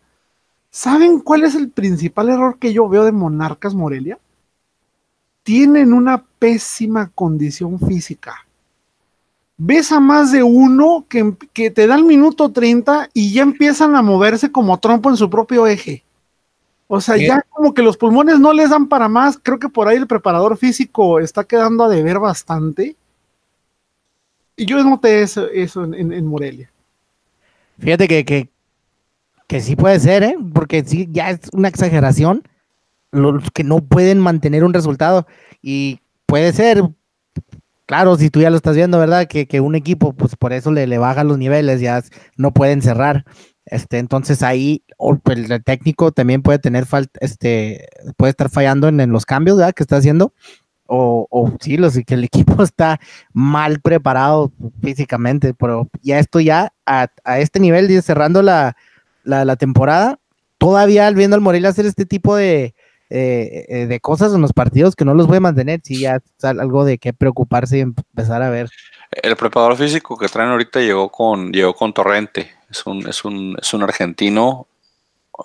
¿Saben cuál es el principal error que yo veo de Monarcas Morelia? Tienen una pésima condición física. Ves a más de uno que, que te da el minuto 30 y ya empiezan a moverse como trompo en su propio eje. O sea, ya como que los pulmones no les dan para más. Creo que por ahí el preparador físico está quedando a deber bastante. Y yo noté eso, eso en, en- en Morelia. Fíjate que, que, que sí puede ser, ¿eh? Porque sí, ya es una exageración los que no pueden mantener un resultado. Y puede ser, claro, si tú ya lo estás viendo, ¿verdad? Que, que un equipo, pues por eso le, le baja los niveles, ya no pueden cerrar. Este, entonces ahí pues, el técnico también puede tener falta, este, puede estar fallando en, en los cambios, ¿verdad? Que está haciendo. O, o sí, que el equipo está mal preparado físicamente, pero ya esto ya a, a este nivel, cerrando la, la, la temporada, todavía viendo al Morelia hacer este tipo de, eh, eh, de cosas en los partidos que no los voy a mantener, sí, ya es algo de qué preocuparse y empezar a ver. El preparador físico que traen ahorita llegó con, llegó con Torrente. Es un, es un, es un argentino.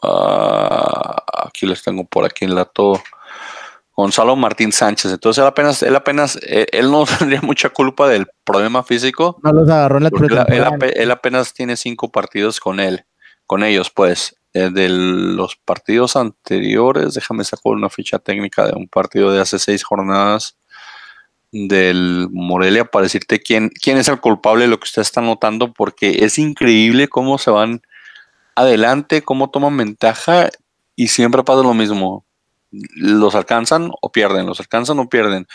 Ah, aquí les tengo por aquí en lato. Gonzalo Martín Sánchez. Entonces él apenas, él apenas, eh, él no tendría mucha culpa del problema físico. No los agarró en la él, él apenas tiene cinco partidos con él, con ellos, pues. Eh, de los partidos anteriores, déjame sacar una ficha técnica de un partido de hace seis jornadas del Morelia para decirte quién, quién es el culpable de lo que usted está notando, porque es increíble cómo se van adelante, cómo toman ventaja y siempre pasa lo mismo. Los alcanzan o pierden, los alcanzan o pierden.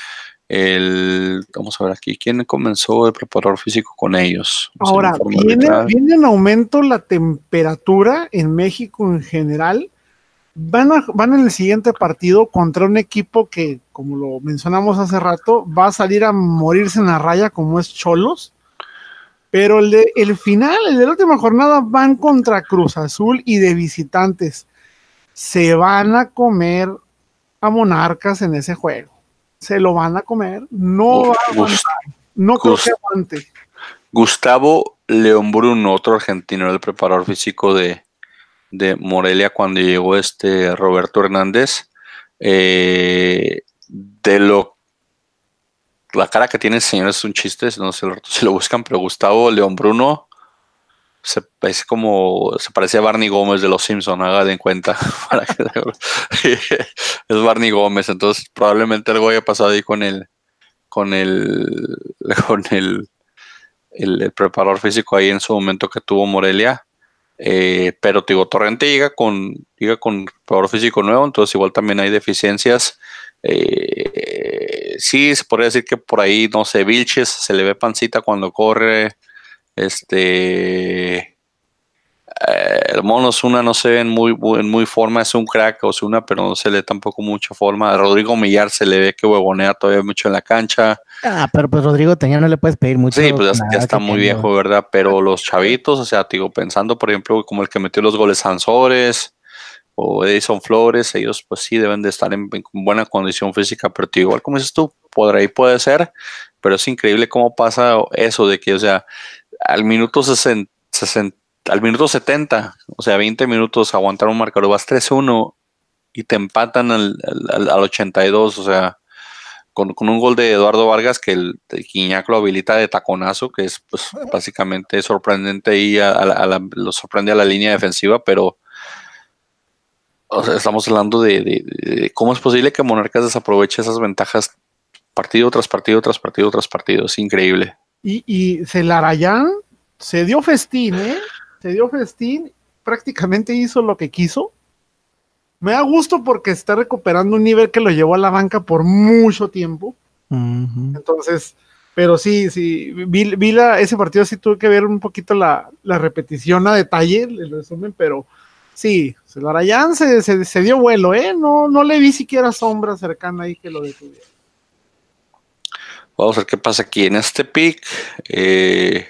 El, vamos a ver aquí, ¿quién comenzó el preparador físico con ellos? A Ahora, viene, en aumento la temperatura en México en general. Van, a- van en el siguiente partido contra un equipo que, como lo mencionamos hace rato, va a salir a morirse en la raya como es Cholos. Pero el, de, el final, el de la última jornada, van contra Cruz Azul y de visitantes. Se van a comer a Monarcas en ese juego. Se lo van a comer. No va a aguantar. No creo que aguante. Gustavo León Bruno, otro argentino, el preparador físico de, de Morelia cuando llegó este Roberto Hernández. Eh, de lo la cara que tiene el señor es un chiste, no sé si lo buscan, pero Gustavo León Bruno se es como se parece a Barney Gómez de los Simpson, haga de cuenta. es Barney Gómez, entonces probablemente algo haya pasado ahí con el con el con el el, preparador físico ahí en su momento que tuvo Morelia. Eh, pero digo, Torrente llega con, llega con preparador físico nuevo, entonces igual también hay deficiencias. Eh, sí, se podría decir que por ahí, no sé, Vilches se le ve pancita cuando corre. Este. eh, el mono no se ve en muy, en muy forma, es un crack Osuna, pero no se le tampoco mucha forma. A Rodrigo Millar se le ve que huevonea todavía mucho en la cancha. Ah, pero pues Rodrigo Teña no le puedes pedir mucho. Sí, pues ya, está muy viejo, ¿verdad? Pero los chavitos, o sea, te digo, pensando, por ejemplo, como el que metió los goles Sansores o Edison Flores, ellos pues sí deben de estar en, en buena condición física, pero digo, igual como dices tú, por ahí puede ser, pero es increíble cómo pasa eso de que, o sea, al minuto 60, 60 al minuto 70, o sea, 20 minutos aguantar un marcador, vas 3-1 y te empatan al, al, al 82, o sea, con, con, un gol de Eduardo Vargas que el Quiñac lo habilita de taconazo, que es pues básicamente sorprendente y a, lo sorprende a la línea defensiva, pero estamos hablando de, de, cómo es posible que Monarcas desaproveche esas ventajas partido tras partido tras partido tras partido, es increíble. Y, y Celarayán se dio festín, ¿eh? Se dio festín, prácticamente hizo lo que quiso. Me da gusto porque está recuperando un nivel que lo llevó a la banca por mucho tiempo. Uh -huh. Entonces, pero sí, sí, vi, vi la, ese partido sí tuve que ver un poquito la, la repetición a detalle, el resumen, pero sí, Celarayán se, se, se, dio vuelo, ¿eh? No, no le vi siquiera sombra cercana ahí que lo detuviera. Vamos a ver qué pasa aquí en este pick. Eh,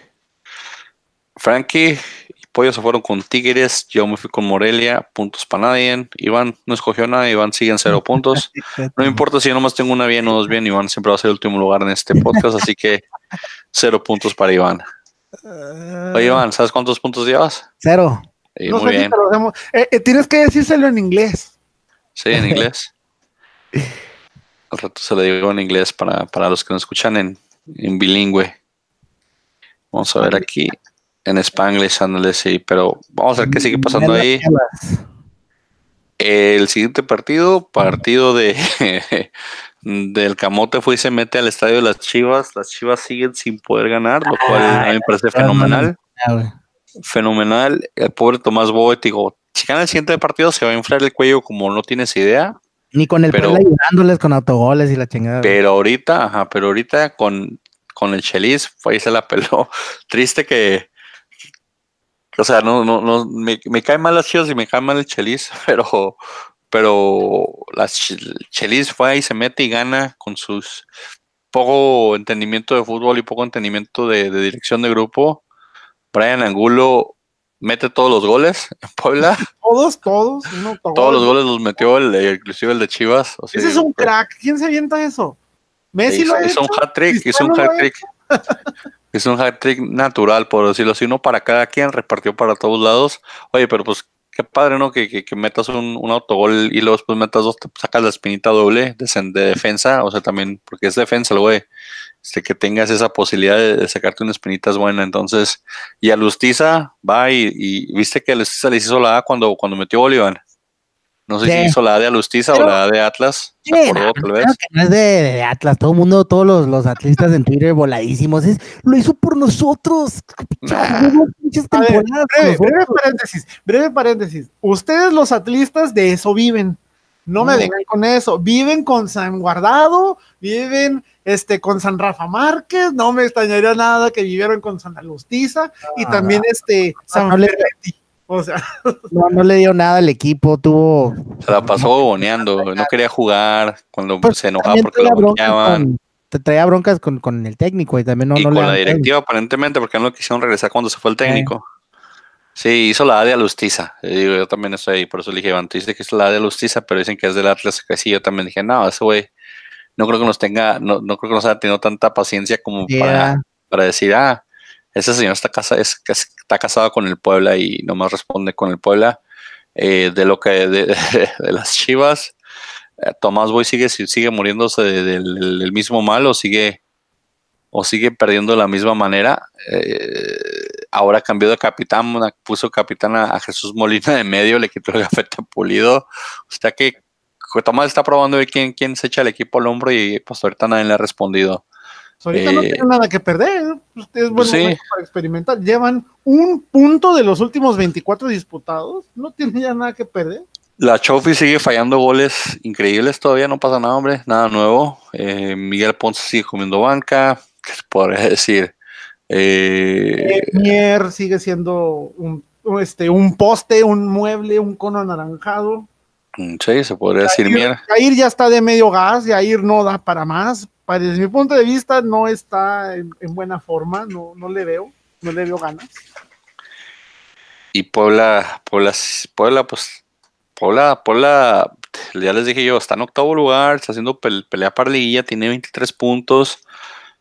Frankie y Pollo se fueron con Tigres, yo me fui con Morelia, puntos para nadie. Iván no escogió nada, Iván sigue en cero puntos. No me importa si yo nomás tengo una bien o dos bien, Iván siempre va a ser el último lugar en este podcast, así que cero puntos para Iván. Oye, Iván, ¿sabes cuántos puntos llevas? Cero. Sí, No muy bien. te lo hacemos. Eh, eh, tienes que decírselo en inglés. Sí, en inglés. Al rato se lo digo en inglés para, para los que nos escuchan en, en bilingüe. Vamos a ver aquí. En Spanglish, ándale, sí, pero vamos a ver qué sigue pasando ahí. El siguiente partido, partido de del Camote fue y se mete al estadio de las Chivas. Las Chivas siguen sin poder ganar, lo cual a mí me parece fenomenal. Ah. Fenomenal. El pobre Tomás Boet, digo, si gana el siguiente partido se va a inflar el cuello como no tienes idea. Ni con el Pero- ayudándoles con autogoles y la chingada. Pero ahorita, ajá, pero ahorita con, con el Chelis, fue ahí se la peló. Triste que, o sea, no, no, no, me, me caen mal las chivas y me cae mal el Chelis, pero, pero las Ch- Chelis fue ahí, se mete y gana con sus poco entendimiento de fútbol y poco entendimiento de, de dirección de grupo. Brian Angulo mete todos los goles en Puebla. Todos, todos. un autogol. Todos los goles los metió, el, inclusive el de Chivas. o sea, Ese es un crack. ¿Quién se avienta eso? Messi hizo, lo ha hizo un hecho? hat trick, hizo un lo hat ha trick. hizo un hat trick natural, por decirlo así, uno para cada quien, repartió para todos lados. Oye, pero pues qué padre, ¿no? Que, que, que metas un, un autogol y luego después metas dos, te sacas la espinita doble de, de defensa, o sea, también, porque es defensa el güey. Este, que tengas esa posibilidad de, de sacarte una espinita es buena. Entonces, y a Lustiza va y, y viste que a Lustiza le hizo la A cuando, cuando metió Bolívar. No sé Sí. si hizo la A de Alustiza Pero- o la A de Atlas. Sí, ¿Se acordó, no, tal vez? claro que no es de, de Atlas, todo el mundo, todos los, los atletas en Twitter voladísimos, es, lo hizo por nosotros. Nah. Ver, Breve, breve paréntesis, breve paréntesis. Ustedes los atlistas de eso viven. No me No. vengan con eso. Viven con San Guardado, viven este, con San Rafa Márquez. No me extrañaría nada que vivieran con San Alustiza y Ah, también este San no le- Ferretti. O sea, No, no le dio nada al equipo, tuvo... Se la pasó boneando, no quería jugar cuando Pues, se enojaba porque lo con- te traía broncas con, con el técnico y también no, y no con le la directiva aparentemente porque no lo quisieron regresar cuando se fue el técnico. Sí, hizo la A de Alustiza. Eh, digo, yo también estoy ahí, por eso le dije, Iván, tú dices que es la A de Alustiza, pero dicen que es del Atlas, que sí, yo también dije, no, ese güey, no creo que nos tenga, no, no creo que nos haya tenido tanta paciencia como Yeah. para, para decir, ah, ese señor está, casa, es, está casado con el Puebla y nomás responde con el Puebla. Eh, de lo que de, de- de las Chivas, eh, Tomás Boy sigue sigue muriéndose de- del, del- del mismo mal o sigue o sigue perdiendo de la misma manera. Eh, ahora cambió de capitán, puso capitán a, a Jesús Molina de medio, le quitó el gafete pulido. O sea que Tomás está probando de quién, quién se echa el equipo al hombro y pues ahorita nadie le ha respondido. ahorita no Eh, tienen nada que perder. Pues, Es buen sí. momento para experimentar. Llevan un punto de los últimos 24 disputados. No tienen ya nada que perder. La Chofi sigue fallando goles increíbles todavía, no pasa nada, hombre, nada nuevo. Eh, Miguel Ponce sigue comiendo banca, ¿qué se podría decir? Eh, Mier sigue siendo un, este, un poste, un mueble, un cono anaranjado. sí, se podría decir, Mier. Jair ya está de medio gas, Jair no da para más. Desde mi punto de vista, no está en, en buena forma, no, no le veo, no le veo ganas. Y Puebla, Puebla, Puebla, pues, Puebla, Puebla, ya les dije yo, está en octavo lugar, está haciendo pel- pelea para liguilla, tiene 23 puntos.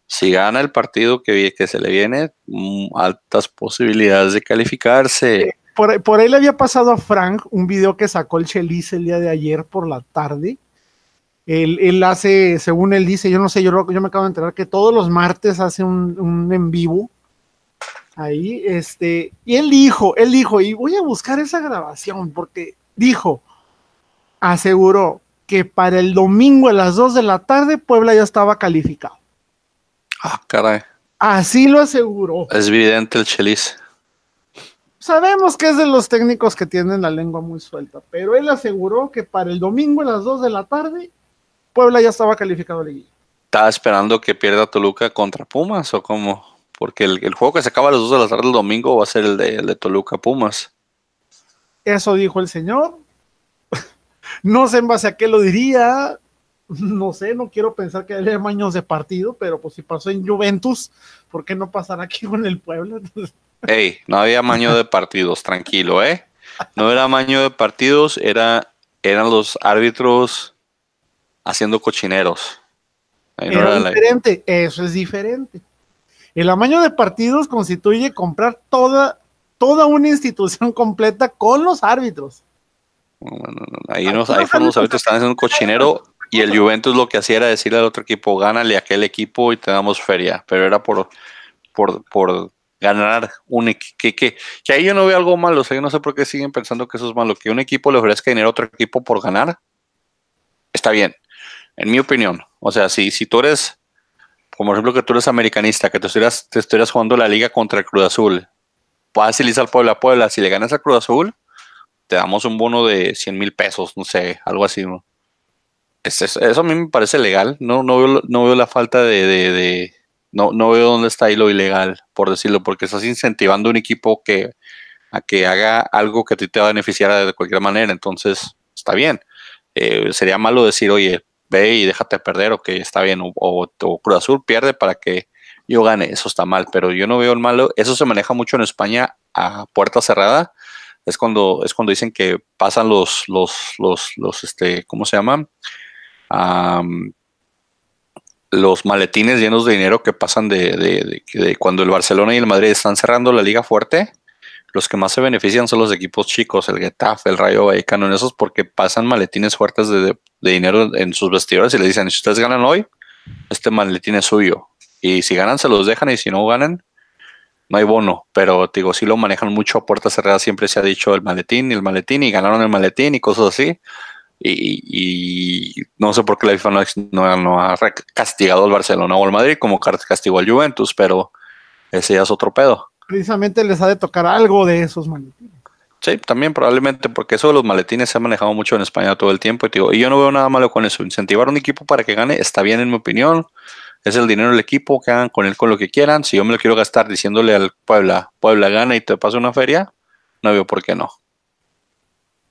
Si gana el partido que, que se le viene, mm, altas posibilidades de calificarse. Por, por ahí le había pasado a Frank un video que sacó el Chelis el día de ayer por la tarde. Él, hace, según él dice, yo no sé, yo, yo me acabo de enterar que todos los martes hace un, un en vivo. Ahí, este, y él dijo, él dijo, y voy a buscar esa grabación, porque dijo, aseguró que para el domingo a las 2 de la tarde Puebla ya estaba calificado. Ah, caray. Así lo aseguró. Es evidente el Chelis. Sabemos que es de los técnicos que tienen la lengua muy suelta, pero él aseguró que para el domingo a las 2 de la tarde Puebla ya estaba calificado a liguilla. ¿Estaba esperando que pierda Toluca contra Pumas o cómo? Porque el, el juego que se acaba a las 2 de la tarde el domingo va a ser el de, el de Toluca Pumas. Eso dijo el señor. No sé en base a qué lo diría. No sé, no quiero pensar que haya años de partido, pero pues si pasó en Juventus, ¿por qué no pasará aquí con el? Entonces, Ey, no había amaño de partidos, tranquilo, ¿eh? No era amaño de partidos, era, eran los árbitros haciendo cochineros. No era diferente, eso es diferente. El amaño de partidos constituye comprar toda, toda una institución completa con los árbitros. ahí, nos, ahí los árbitros estaban haciendo un cochinero y el Juventus lo que hacía era decirle al otro equipo, gánale a aquel equipo y te damos feria, pero era por, por, por ganar un equipo, que, que, ahí yo no veo algo malo, o sea, yo no sé por qué siguen pensando que eso es malo, que un equipo le ofrezca dinero a otro equipo por ganar, está bien, en mi opinión, o sea, si, si tú eres, como por ejemplo que tú eres americanista, que te estuvieras, estuvieras jugando la liga contra el Cruz Azul, vas a al Puebla Puebla, si le ganas al Cruz Azul, te damos un bono de 100 mil pesos, no sé, algo así, ¿no? Eso, a mí me parece legal, no, no, veo, no veo la falta de no, no veo dónde está ahí lo ilegal, por decirlo, porque estás incentivando a un equipo que, a que haga algo que a ti te va a beneficiar de cualquier manera. Entonces, está bien. Eh, sería malo decir, oye, ve y déjate perder, o que está bien, o, o, Cruz Azul pierde para que yo gane. Eso está mal, pero yo no veo el malo. Eso se maneja mucho en España a puerta cerrada. Es cuando, es cuando dicen que pasan los, los, los, los, este, ¿cómo se llaman? Los maletines llenos de dinero que pasan de, cuando el Barcelona y el Madrid están cerrando la liga fuerte, los que más se benefician son los equipos chicos, el Getafe, el Rayo Vallecano, esos porque pasan maletines fuertes de, dinero en sus vestidores y le dicen, si ustedes ganan hoy, este maletín es suyo. Y si ganan, se los dejan y si no ganan, no hay bono. Pero digo, si lo manejan mucho a puertas cerradas, siempre se ha dicho el maletín y el maletín y ganaron el maletín y cosas así. Y, no sé por qué la FIFA no, ha castigado al Barcelona o al Madrid como castigó al Juventus, pero ese ya es otro pedo. Precisamente les ha de tocar algo de esos maletines. Sí, también probablemente, porque eso de los maletines se ha manejado mucho en España todo el tiempo. Y, digo, y yo no veo nada malo con eso. Incentivar a un equipo para que gane está bien, en mi opinión. Es el dinero del equipo, que hagan con él con lo que quieran. Si yo me lo quiero gastar diciéndole al Puebla, Puebla gana y te pasa una feria, no veo por qué no.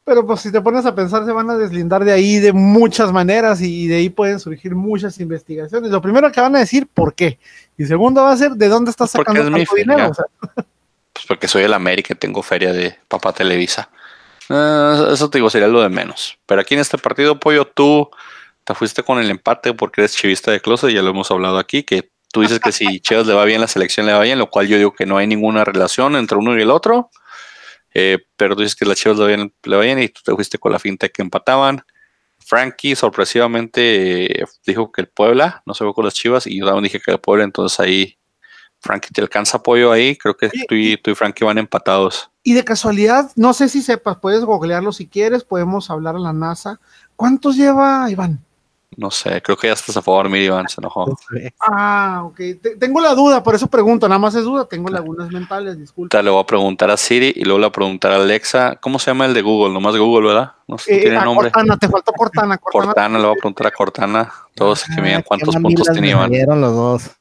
Pero pues si te pones a pensar, se van a deslindar de ahí de muchas maneras y de ahí pueden surgir muchas investigaciones. Lo primero que van a decir, ¿por qué? Y segundo va a ser, ¿de dónde estás pues sacando tanto dinero? Pues porque soy el América y tengo feria de Papá Televisa. Ah, eso te digo, sería lo de menos. Pero aquí en este partido, Pollo, tú te fuiste con el empate porque eres chivista de closet, ya lo hemos hablado aquí, que tú dices que si Chivas le va bien, la selección le va bien, lo cual yo digo que no hay ninguna relación entre uno y el otro. Eh, pero tú dices que las Chivas le vayan, y tú te fuiste con la finta que empataban. Frankie sorpresivamente eh, dijo que el Puebla no se ve con las Chivas y yo también dije que el Puebla, entonces ahí Frankie te alcanza apoyo ahí. Creo que tú, y, tú y Frankie van empatados. Y de casualidad, no sé si sepas, puedes googlearlo si quieres, podemos hablar a la NASA. ¿Cuántos lleva Iván? No sé, creo que ya estás a favor, mi Iván, se enojó. Ah, ok. tengo la duda, por eso pregunto, nada más es duda, tengo lagunas mentales, disculpa. Le voy a preguntar a Siri y luego le voy a preguntar a Alexa, ¿cómo se llama el de Google? Nomás Google, ¿verdad? No sé, tiene nombre. Cortana, te faltó Cortana. Cortana, Cortana le voy a preguntar a Cortana, todos que me digan cuántos puntos tiene Iván. los dos.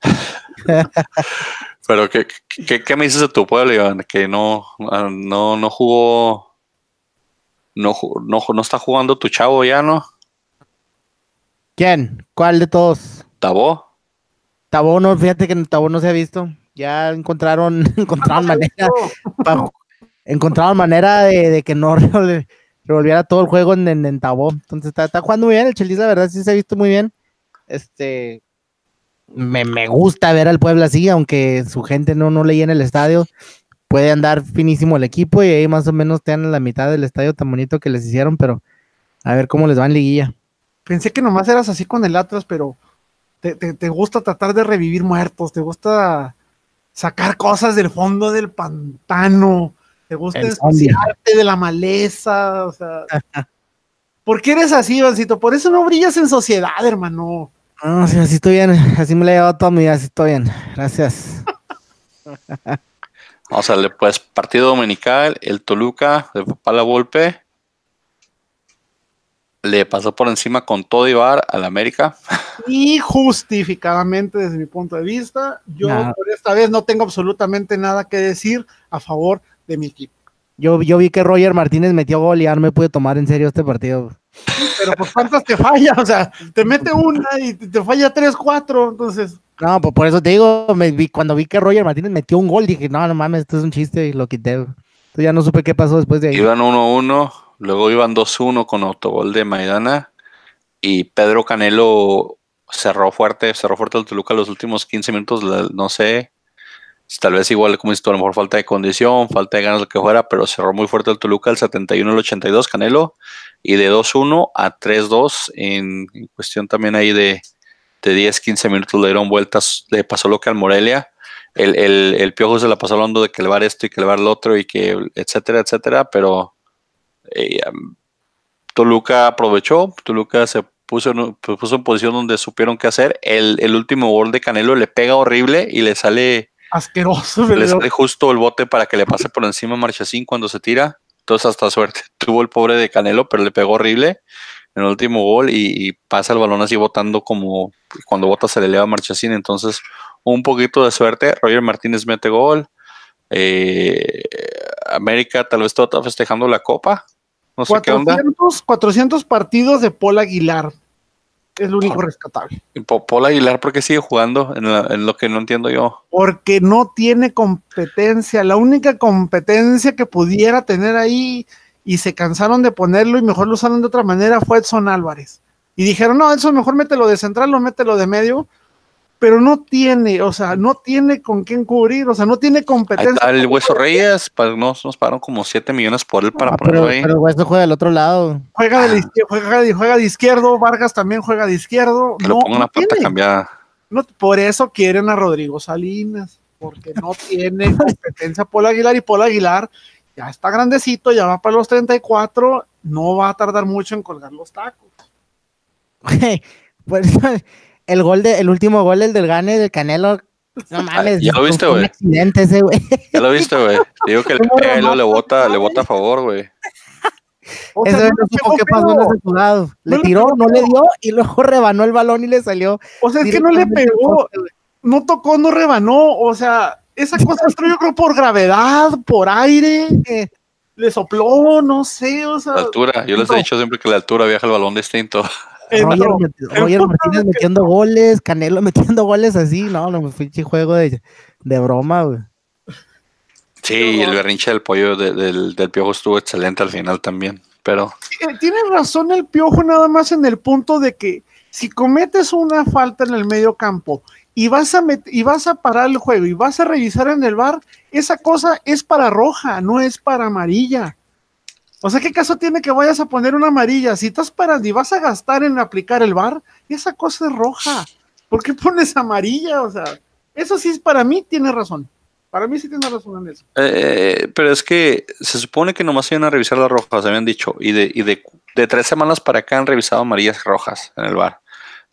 Pero, ¿qué, qué, qué me dices de tu pueblo, Iván? Que no, no, no jugó, no, no, no está jugando tu chavo ya, ¿no? ¿Quién? ¿Cuál de todos? Tabó. Tabó no, fíjate que Tabó no se ha visto. Ya encontraron, encontraron manera, encontraron manera de, que no revolviera todo el juego en, en, Tabó. Entonces está, jugando muy bien el Chelis, la verdad sí se ha visto muy bien. Este, me, me, gusta ver al pueblo así, aunque su gente no, no le en el estadio. Puede andar finísimo el equipo y ahí más o menos en la mitad del estadio tan bonito que les hicieron, pero a ver cómo les va en liguilla. Pensé que nomás eras así con el Atlas, pero te, gusta tratar de revivir muertos, te gusta sacar cosas del fondo del pantano, te gusta desociarte de la maleza, o sea. ¿Por qué eres así, Ivancito? Por eso no brillas en sociedad, hermano. No, sí, así estoy bien, así me la he llevado toda mi vida, así estoy bien. Gracias. Vamos a darle pues partido dominical, el Toluca de Papá La Volpe le pasó por encima con todo y bar al América. Y justificadamente desde mi punto de vista, yo por esta vez no tengo absolutamente nada que decir a favor de mi equipo. Yo, yo vi que Roger Martínez metió gol y ya no me pude tomar en serio este partido. pero pues cuántas te falla, o sea, te mete una y te falla tres, cuatro, entonces. No, pues por eso te digo, me vi, cuando vi que Roger Martínez metió un gol, dije, no, no mames, esto es un chiste y lo quité. Entonces ya no supe qué pasó después de ahí. Iban 1-1, luego iban 2-1 con autogol de Maidana y Pedro Canelo cerró fuerte, cerró fuerte el Toluca los últimos 15 minutos, no sé, tal vez igual como dices a lo mejor falta de condición, falta de ganas, lo que fuera, pero cerró muy fuerte el Toluca el 71 al 82 Canelo y de 2-1 a 3-2 en, cuestión también ahí de, de 10, 15 minutos le dieron vueltas, le pasó lo que al Morelia. El, el, el, Piojo se la pasó hablando de que va esto y que el otro y que etcétera, etcétera, pero eh, Toluca aprovechó, Toluca se puso en, puso en posición donde supieron qué hacer. El, el, último gol de Canelo le pega horrible y le sale asqueroso. Le sale justo el bote para que le pase por encima a Marchesín cuando se tira. Entonces hasta suerte tuvo el pobre de Canelo, pero le pegó horrible en el último gol y, y pasa el balón así botando como cuando bota se le eleva a Marchesín. Entonces un poquito de suerte. Roger Martínez mete gol. Eh, América tal vez está festejando la copa. No sé 400, qué onda. 400 partidos de Paul Aguilar. Es lo único rescatable. ¿Y Paul Aguilar por qué sigue jugando? En, la, en, lo que no entiendo yo. Porque no tiene competencia. La única competencia que pudiera tener ahí y se cansaron de ponerlo y mejor lo usaron de otra manera fue Edson Álvarez. Y dijeron, no, Edson mejor mételo de central o mételo de medio pero no tiene, o sea, no tiene con quién cubrir, o sea, no tiene competencia. Ahí el Hueso Reyes, nos, nos pagaron como 7 millones por él para Ah, ponerlo pero, ahí. pero el Hueso juega del otro lado. Juega, Ah. de, la izquier- juega, de, juega de izquierdo, Vargas también juega de izquierdo. que no, lo pongan no pata tiene. cambiada. No, por eso quieren a Rodrigo Salinas, porque no tiene competencia Paul Aguilar y Paul Aguilar ya está grandecito, ya va para los 34, no va a tardar mucho en colgar los tacos. Pues, el gol de, el último gol, el del gane de Canelo. No mames. Ah, ya lo viste, güey. accidente ese, güey. Ya lo viste, güey. Digo que le ¿Cómo pega y luego le bota, le bota a favor, güey. O Ese sea, no supo qué pasó en ese jugado. Le No tiró, no le dio y luego rebanó el balón y le salió. O sea, es que no le pegó, no tocó, no rebanó, o sea, esa cosa entró yo creo por gravedad, por aire, Eh, le sopló, no sé, o sea, La altura. Yo les he dicho siempre que la altura viaja el balón distinto. Roger, El Roger Martínez que- metiendo goles, Canelo metiendo goles así, no, no, fue un juego de, de broma, güey. Sí, y el berrinche del pollo de- del, del piojo estuvo excelente al final también. Pero Eh, Tiene razón el piojo nada más en el punto de que si cometes una falta en el medio campo y vas a met- y vas a parar el juego y vas a revisar en el bar, esa cosa es para roja, no es para amarilla. O sea, ¿qué caso tiene que vayas a poner una amarilla? Si estás parando y vas a gastar en aplicar el bar, esa cosa es roja. ¿Por qué pones amarilla? O sea, eso sí es para mí, tiene razón. Para mí sí tiene razón en eso. Eh, pero es que se supone que nomás iban a revisar las rojas, habían dicho, y de, y de, de tres semanas para acá han revisado amarillas rojas en el bar.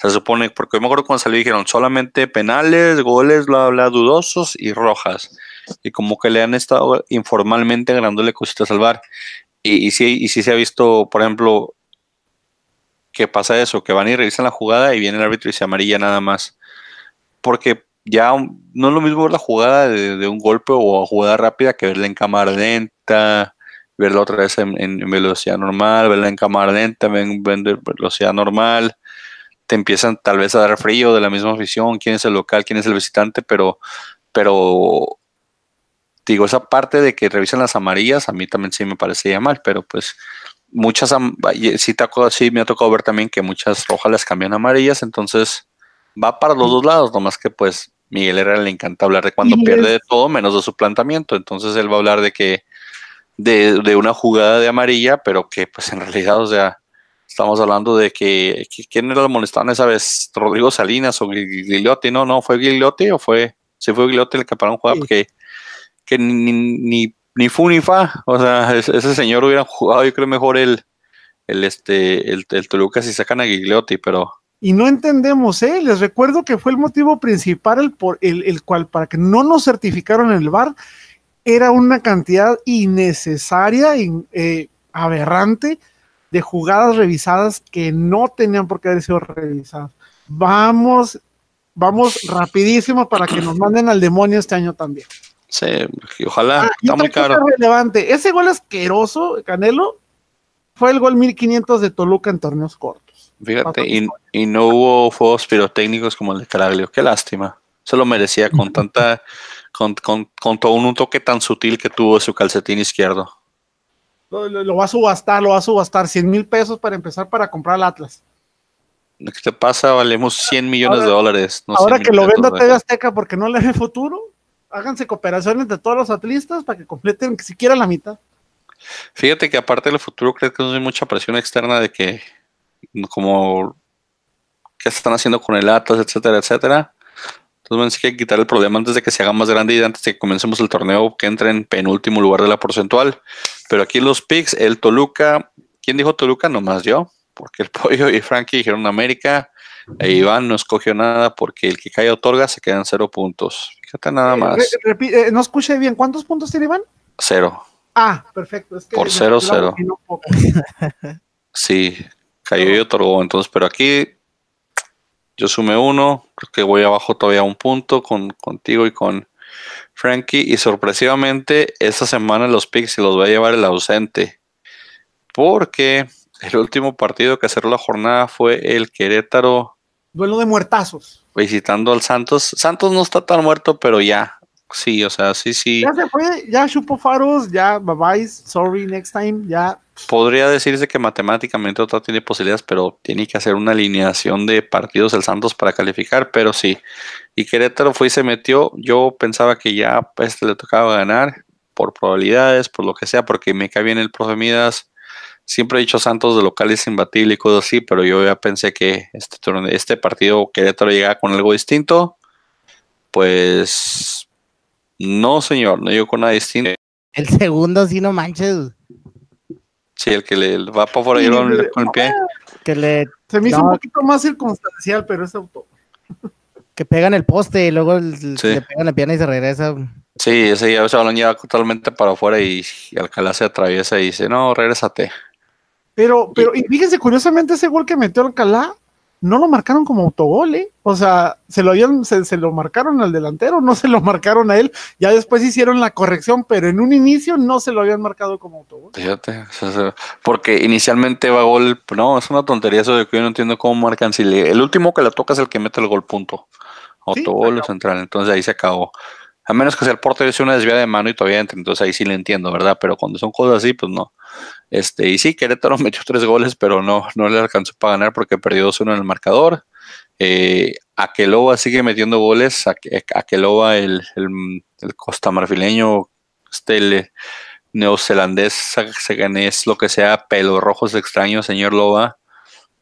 Se supone, porque yo me acuerdo cuando salió dijeron solamente penales, goles, bla, bla, dudosos y rojas. Y como que le han estado informalmente agrandándole cositas al bar. Y, y sí, se ha visto, por ejemplo, que pasa eso, que van y revisan la jugada y viene el árbitro y dice amarilla nada más. Porque ya no es lo mismo la jugada de, de un golpe o jugada rápida que verla en cámara lenta, verla otra vez en, velocidad normal, verla en cámara lenta, en, en velocidad normal. Te empiezan tal vez a dar frío de la misma afición, quién es el local, quién es el visitante, pero, pero digo, esa parte de que revisan las amarillas, a mí también sí me parecía mal, pero pues muchas, y sí, te acuerdo- sí me ha tocado ver también que muchas rojas las cambian a amarillas, entonces va para los dos lados, nomás que pues Miguel Herrera le encanta hablar de cuando pierde de todo menos de su planteamiento, entonces él va a hablar de que de, de una jugada de amarilla, pero que pues en realidad, o sea, estamos hablando de que, que- ¿quién era el molestado esa vez? Rodrigo Salinas o Gigliotti, no, no, fue Gigliotti o fue, sí fue Gigliotti el que paró un jugada Sí. porque que ni, ni, ni fu ni fa, o sea, ese, señor hubiera jugado, yo creo mejor el, el este, el, el Toluca si sacan a Gigliotti, pero y no entendemos, ¿eh? Les recuerdo que fue el motivo principal el, por, el, el cual para que no nos certificaron el bar era una cantidad innecesaria, in- eh, aberrante de jugadas revisadas que no tenían por qué haber sido revisadas. Vamos, vamos rapidísimo para que nos manden al demonio este año también. Sí, ojalá, Ah, está muy caro. relevante, ese gol asqueroso, Canelo, fue el gol 1500 de Toluca en torneos cortos. Fíjate, y, y, no hubo fuegos pirotécnicos como el de Caraglio. Qué lástima. Se lo merecía con tanta, con, con, con, todo un toque tan sutil que tuvo su calcetín izquierdo. Lo, lo, va a subastar, lo va a subastar. 100 mil pesos para empezar para comprar el Atlas. ¿Qué te pasa? Valemos 100 millones ahora, de dólares. No ahora que lo venda TV Azteca porque no le ve futuro, háganse cooperaciones de todos los atlistas para que completen siquiera la mitad. Fíjate que aparte del futuro, creo que no hay mucha presión externa de que, como, qué están haciendo con el Atlas, etcétera, etcétera. Entonces, hay que quitar el problema antes de que se haga más grande y antes de que comencemos el torneo, que entre en penúltimo lugar de la porcentual. Pero aquí los picks, el Toluca, ¿quién dijo Toluca? Nomás yo, porque el Pollo y Frankie dijeron América. E Iván no escogió nada porque el que cae otorga se quedan cero puntos. Fíjate nada más. Eh, eh, no escuché bien, ¿cuántos puntos tiene Iván? Cero. Ah, perfecto. Es que Por cero, cero. Sí, cayó y otorgó. Entonces, pero aquí yo sumé uno, creo que voy abajo todavía un punto con, contigo y con Frankie. Y sorpresivamente, esta semana los picks se los va a llevar el ausente. Porque el último partido que cerró la jornada fue el Querétaro. Duelo de muertazos. Visitando al Santos. Santos no está tan muerto, pero ya. Sí, o sea, sí, sí. Ya se fue, ya chupó faros, ya bye bye, sorry, next time, ya. Podría decirse que matemáticamente otra tiene posibilidades, pero tiene que hacer una alineación de partidos el Santos para calificar, pero sí. Y Querétaro fue y se metió. Yo pensaba que ya este le tocaba ganar por probabilidades, por lo que sea, porque me cae bien el profe Midas. Siempre he dicho Santos de local es imbatible y cosas así, pero yo ya pensé que este, este partido Querétaro llegaba con algo distinto. Pues no, señor, no llegó con nada distinto. El segundo, sí, no manches. Sí, el que le va para por ahí con el pie. Que le, Se me hizo no, un poquito más circunstancial, pero es auto. Que pegan el poste y luego el, sí. le pegan la pierna y se regresa. Sí, ese, ese balón lleva totalmente para afuera y, y Alcalá se atraviesa y dice, no, regrésate. Pero, pero, y fíjense, curiosamente, ese gol que metió Alcalá, no lo marcaron como autogol, ¿eh? O sea, se lo habían, se, se, lo marcaron al delantero, no se lo marcaron a él. Ya después hicieron la corrección, pero en un inicio no se lo habían marcado como autogol. Fíjate, porque inicialmente va gol, no, es una tontería eso de que yo no entiendo cómo marcan. Si le, el último que le toca es el que mete el gol punto. Autogol ¿Sí? central, entonces ahí se acabó. A menos que sea el portero sea una desviada de mano y todavía entre, entonces ahí sí le entiendo, ¿verdad? Pero cuando son cosas así, pues no. Este, y sí, Querétaro metió tres goles, pero no, no le alcanzó para ganar porque perdió 2-1 en el marcador. Eh, Aqueloba sigue metiendo goles. Aqueloba, el, el, el costamarfileño, este, el neozelandés, es lo que sea, pelo rojos extraño, señor Loba.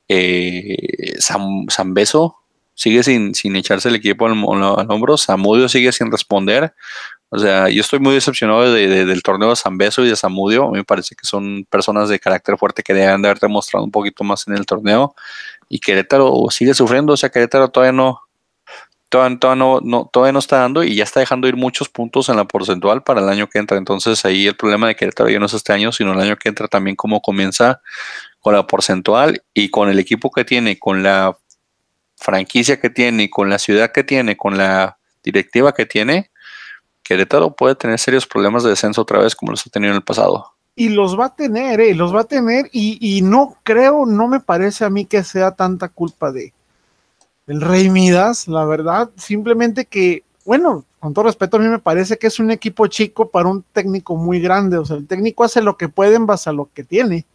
Eh, San, Beso sigue sin, sin echarse el equipo al, al, hombro. Samudio sigue sin responder. O sea, yo estoy muy decepcionado de, de, del torneo de San Beso y de Samudio. Me parece que son personas de carácter fuerte que deben de haber demostrado un poquito más en el torneo. Y Querétaro sigue sufriendo. O sea, Querétaro todavía no, todavía, todavía no, no, todavía no está dando y ya está dejando ir muchos puntos en la porcentual para el año que entra. Entonces ahí el problema de Querétaro ya no es este año, sino el año que entra también cómo comienza con la porcentual y con el equipo que tiene, con la franquicia que tiene, con la ciudad que tiene, con la directiva que tiene, Querétaro puede tener serios problemas de descenso otra vez como los ha tenido en el pasado. Y los va a tener, eh, los va a tener, y, y, no creo, no me parece a mí que sea tanta culpa de el Rey Midas, la verdad, simplemente que, bueno, con todo respeto, a mí me parece que es un equipo chico para un técnico muy grande, o sea, el técnico hace lo que puede en base a lo que tiene,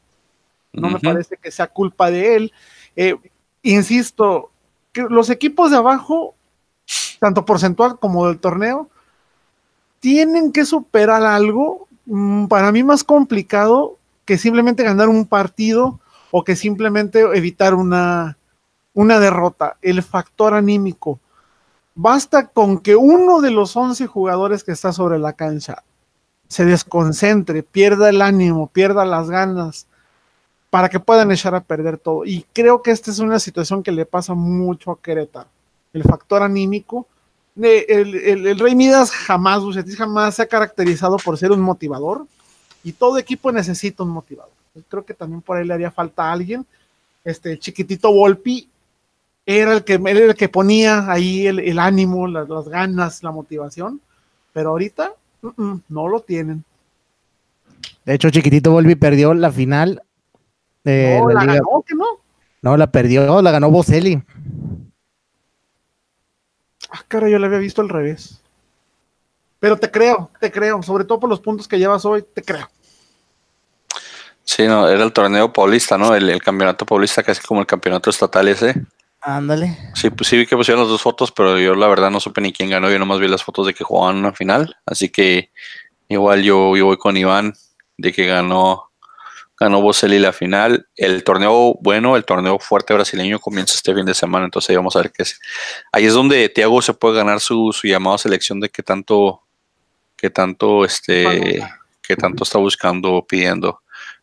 no uh -huh. me parece que sea culpa de él. Eh, insisto, que los equipos de abajo, tanto porcentual como del torneo, tienen que superar algo mmm, para mí más complicado que simplemente ganar un partido o que simplemente evitar una, una derrota, el factor anímico. Basta con que uno de los 11 jugadores que está sobre la cancha se desconcentre, pierda el ánimo, pierda las ganas, para que puedan echar a perder todo. Y creo que esta es una situación que le pasa mucho a Querétaro. El factor anímico el, el, el, Rey Midas jamás, Bucetis jamás se ha caracterizado por ser un motivador y todo equipo necesita un motivador. Creo que también por ahí le haría falta a alguien. Este chiquitito Volpi era el que, era el que ponía ahí el, el ánimo, las, las, ganas, la motivación, pero ahorita uh -uh, no lo tienen. De hecho, Chiquitito Volpi perdió la final. De no, la, la ganó, que no. No, la perdió, la ganó Boselli. Ah, cara, yo la había visto al revés. Pero te creo, te creo, sobre todo por los puntos que llevas hoy, te creo. Sí, no, era el torneo paulista, ¿no? El, el campeonato paulista, casi como el campeonato estatal ese. Ándale. Sí, pues sí vi que pusieron las dos fotos, pero yo la verdad no supe ni quién ganó. Yo nomás vi las fotos de que jugaban una final. Así que igual yo, yo voy con Iván de que ganó ganó Boselli la final. El torneo bueno, el torneo fuerte brasileño comienza este fin de semana, entonces ahí vamos a ver qué es. Ahí es donde Thiago se puede ganar su, su llamado a selección de qué tanto, qué tanto, este, qué tanto está buscando o pidiendo.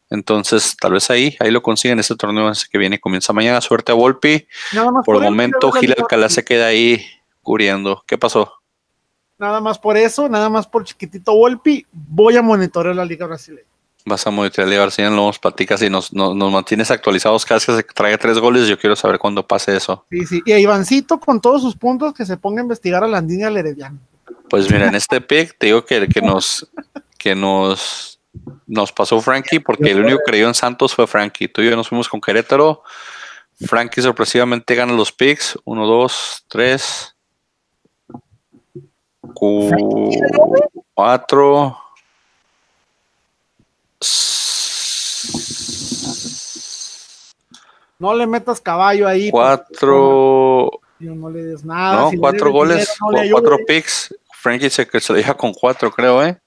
Entonces, tal vez ahí, ahí lo consiguen. Este torneo que viene comienza mañana. Suerte a Volpi. Nada más Por el momento, Gil Alcalá se queda ahí cubriendo. ¿Qué pasó? Nada más por eso, nada más por chiquitito Volpi, voy a monitorear la Liga Brasileña. Vas a monitorear a ver si nos platicas y nos, nos, nos mantienes actualizados cada vez que se traiga tres goles. Yo quiero saber cuándo pase eso. Sí, sí. Y a Ivancito con todos sus puntos que se ponga a investigar a Landini y al Herediano. Pues mira, en este pick te digo que, que nos que nos, nos pasó Frankie porque el único que creyó en Santos fue Frankie. Tú y yo nos fuimos con Querétaro. Frankie sorpresivamente gana los picks. Uno, dos, tres. cu- Cuatro. No le metas caballo ahí. Cuatro. porque No le des nada. No, Si le cuatro goles, dinero, no cuatro picks. Frankie se, se lo deja con cuatro, creo, ¿eh?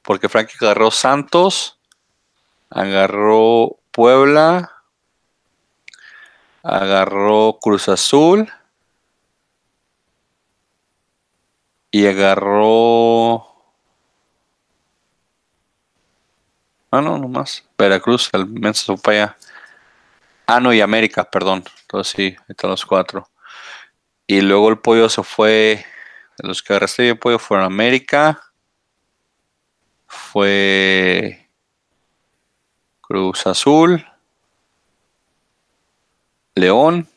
Porque Frankie agarró Santos, agarró Puebla, agarró Cruz Azul y agarró. Ah, no, nomás. Veracruz, fue allá. Ah, no, y América, perdón. Entonces sí, están los cuatro. Y luego el pollo se fue. Los que agarraste el pollo fueron América. Fue Cruz Azul. León.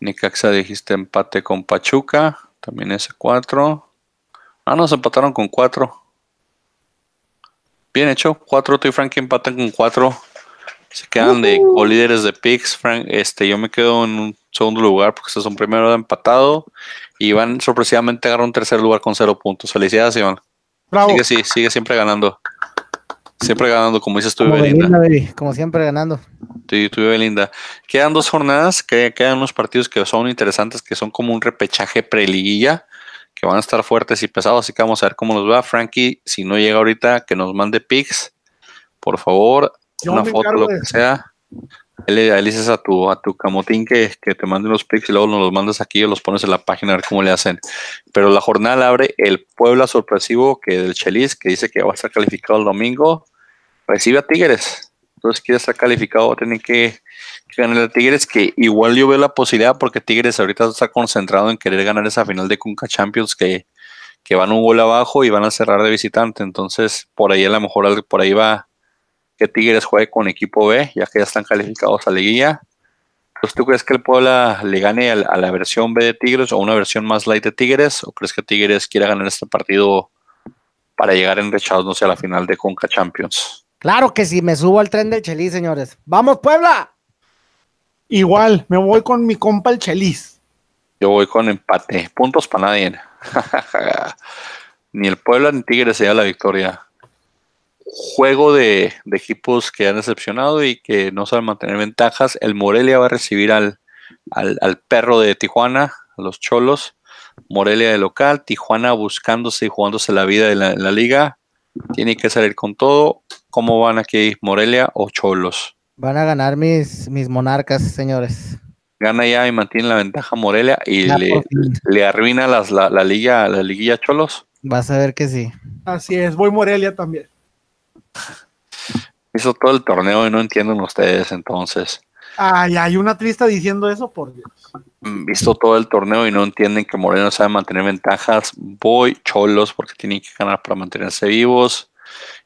Necaxa dijiste empate con Pachuca. También ese cuatro. Ah, no, se empataron con cuatro. Bien hecho. Cuatro, tú y Frankie empatan con cuatro. Se quedan de líderes de picks. Frank, este, yo me quedo en un segundo lugar porque este es un primero empatado. Y Iván sorpresivamente agarra un tercer lugar con cero puntos. Felicidades, Iván. Bravo. Sigue, sí, sigue siempre ganando. Siempre ganando, como dices tú, Como, Belinda. Como siempre ganando. Tú, tú y Belinda. Quedan dos jornadas, que quedan unos partidos que son interesantes, que son como un repechaje preliguilla, que van a estar fuertes y pesados, así que vamos a ver cómo nos va. Frankie, si no llega ahorita, que nos mande pics, por favor, Yo una foto, lo que sea. Le, dices a tu, a tu camotín que, que te mande los pics y luego nos los mandas aquí o los pones en la página a ver cómo le hacen. Pero la jornada abre el Puebla sorpresivo que del Chelis, que dice que va a estar calificado el domingo, recibe a Tigres. Entonces quiere estar calificado, tener que, que ganar a Tigres, que igual yo veo la posibilidad porque Tigres ahorita está concentrado en querer ganar esa final de Conca Champions que, que van un gol abajo y van a cerrar de visitante. Entonces por ahí a lo mejor por ahí va que Tigres juegue con equipo B, ya que ya están calificados a liguilla. Entonces, ¿tú crees que el Puebla le gane a, la versión B de Tigres o una versión más light de Tigres? ¿O crees que Tigres quiera ganar este partido para llegar enrechados, no sé, a la final de Conca Champions? Claro que sí, me subo al tren del Chelis, señores. ¡Vamos, Puebla! Igual, me voy con mi compa el Chelis. Yo voy con empate. Puntos para nadie. ni el Puebla ni Tigres se da la victoria. Juego de, equipos que han decepcionado y que no saben mantener ventajas. El Morelia va a recibir al, al, perro de Tijuana, a los Cholos. Morelia de local, Tijuana buscándose y jugándose la vida en la, la liga. Tiene que salir con todo. ¿Cómo van aquí Morelia o Cholos? Van a ganar mis, mis monarcas, señores. Gana ya y mantiene la ventaja Morelia y Ya le, le arruina las, la, la liga, la liguilla Cholos. Vas a ver que sí. Así es, voy Morelia también. Hizo todo el torneo y no entienden ustedes entonces. Ay, hay una triste diciendo eso, por Dios. Mm, Visto todo el torneo y no entienden que Moreno sabe mantener ventajas. Voy cholos porque tienen que ganar para mantenerse vivos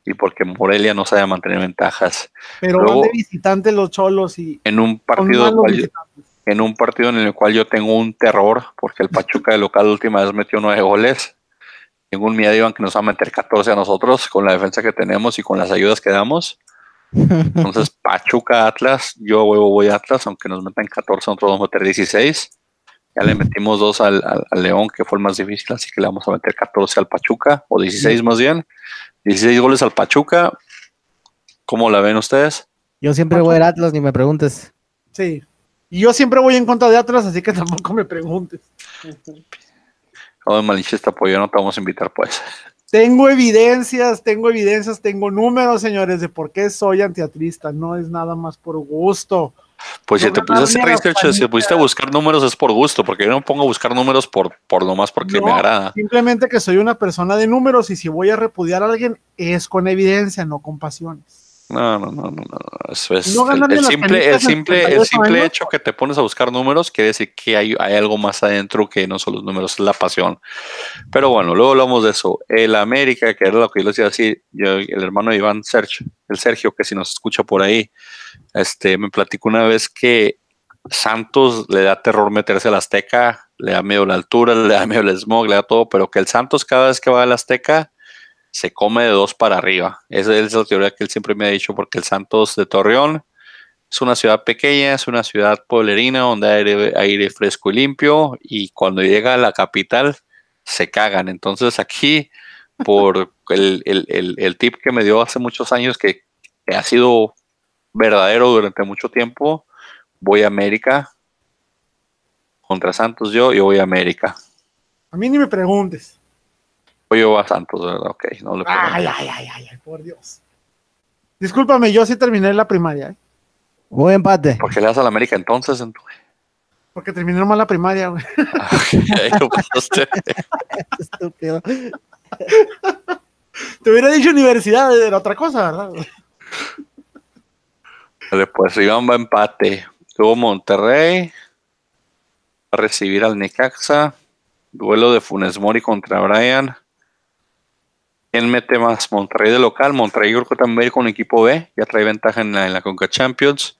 y porque Morelia no sabe mantener ventajas. Pero Luego- van de visitante los cholos y En un partido cual- visitantes. en un partido en el cual yo tengo un terror porque el Pachuca de local la última vez metió nueve goles. Tengo un miedo Iván que nos va a meter 14 a nosotros con la defensa que tenemos y con las ayudas que damos. Entonces, Pachuca Atlas, yo huevo voy a Atlas, aunque nos metan 14, nosotros vamos a meter 16. Ya le metimos dos al, al, León, que fue el más difícil, así que le vamos a meter 14 al Pachuca, o 16 más bien. 16 goles al Pachuca. ¿Cómo la ven ustedes? Yo siempre voy a Atlas, ni me preguntes. Sí. Y yo siempre voy en contra de Atlas, así que tampoco me preguntes. Como malinchista apoyo, no te vamos a invitar, pues. Tengo evidencias, tengo evidencias, tengo números, señores, de por qué soy antiatrista. No es nada más por gusto. Pues si te pusiste research, si pusiste a buscar números es por gusto, porque yo no pongo a buscar números por, por nomás porque me agrada. Simplemente que soy una persona de números y si voy a repudiar a alguien es con evidencia, no con pasiones. No, no, no, no, no. Eso es el, simple, el simple, el simple hecho que te pones a buscar números quiere decir que hay, hay, algo más adentro que no son los números, es la pasión. Pero bueno, luego hablamos de eso. El América, que era lo que yo les decía así, yo, el hermano de Iván Sergio, el Sergio, que si nos escucha por ahí, este, me platicó una vez que Santos le da terror meterse al Azteca, le da miedo la altura, le da miedo el smog, le da todo, pero que el Santos cada vez que va al Azteca se come de dos para arriba. Esa es la teoría que él siempre me ha dicho, porque el Santos de Torreón es una ciudad pequeña, es una ciudad pueblerina donde hay aire, fresco y limpio, y cuando llega a la capital se cagan. Entonces aquí, por el, tip que me dio hace muchos años, que, ha sido verdadero durante mucho tiempo, voy a América contra Santos yo voy a América. A mí ni me preguntes. Yo a Santos, ¿verdad? Ok, no le ay, ay, ay, ay, por Dios. Discúlpame, yo sí terminé la primaria. ¿eh? Buen empate. ¿Por qué le das a la América entonces? Porque terminé mal la primaria, güey. Estúpido. Te hubiera dicho universidad, era otra cosa, ¿verdad? Después Iván va empate. Tuvo Monterrey. Va a recibir al Necaxa. Duelo de Funes Mori contra Brian. ¿Quién mete más? Monterrey de local. Monterrey creo que también con equipo B. Ya trae ventaja en la, Conca Champions.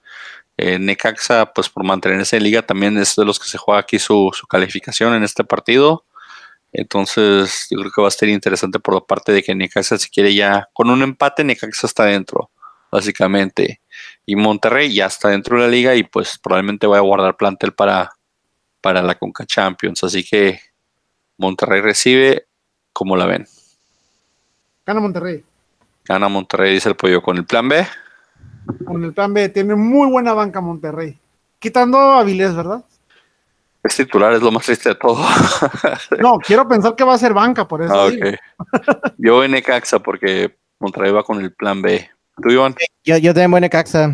Eh, Necaxa, pues por mantenerse en liga, también es de los que se juega aquí su, calificación en este partido. Entonces, yo creo que va a ser interesante por la parte de que Necaxa, si quiere ya, con un empate, Necaxa está dentro, básicamente. Y Monterrey ya está dentro de la liga y pues probablemente vaya a guardar plantel para, para la Conca Champions. Así que Monterrey recibe, como la ven? Gana Monterrey. Gana Monterrey, dice el pollo. ¿Con el plan B? Con el plan B. Tiene muy buena banca Monterrey. Quitando a ¿verdad? Es titular, es lo más triste de todo. no, quiero pensar que va a ser banca, por eso. Ah, yo voy Necaxa porque Monterrey va con el plan B. ¿Tú, Iván? Yo, yo también voy Necaxa.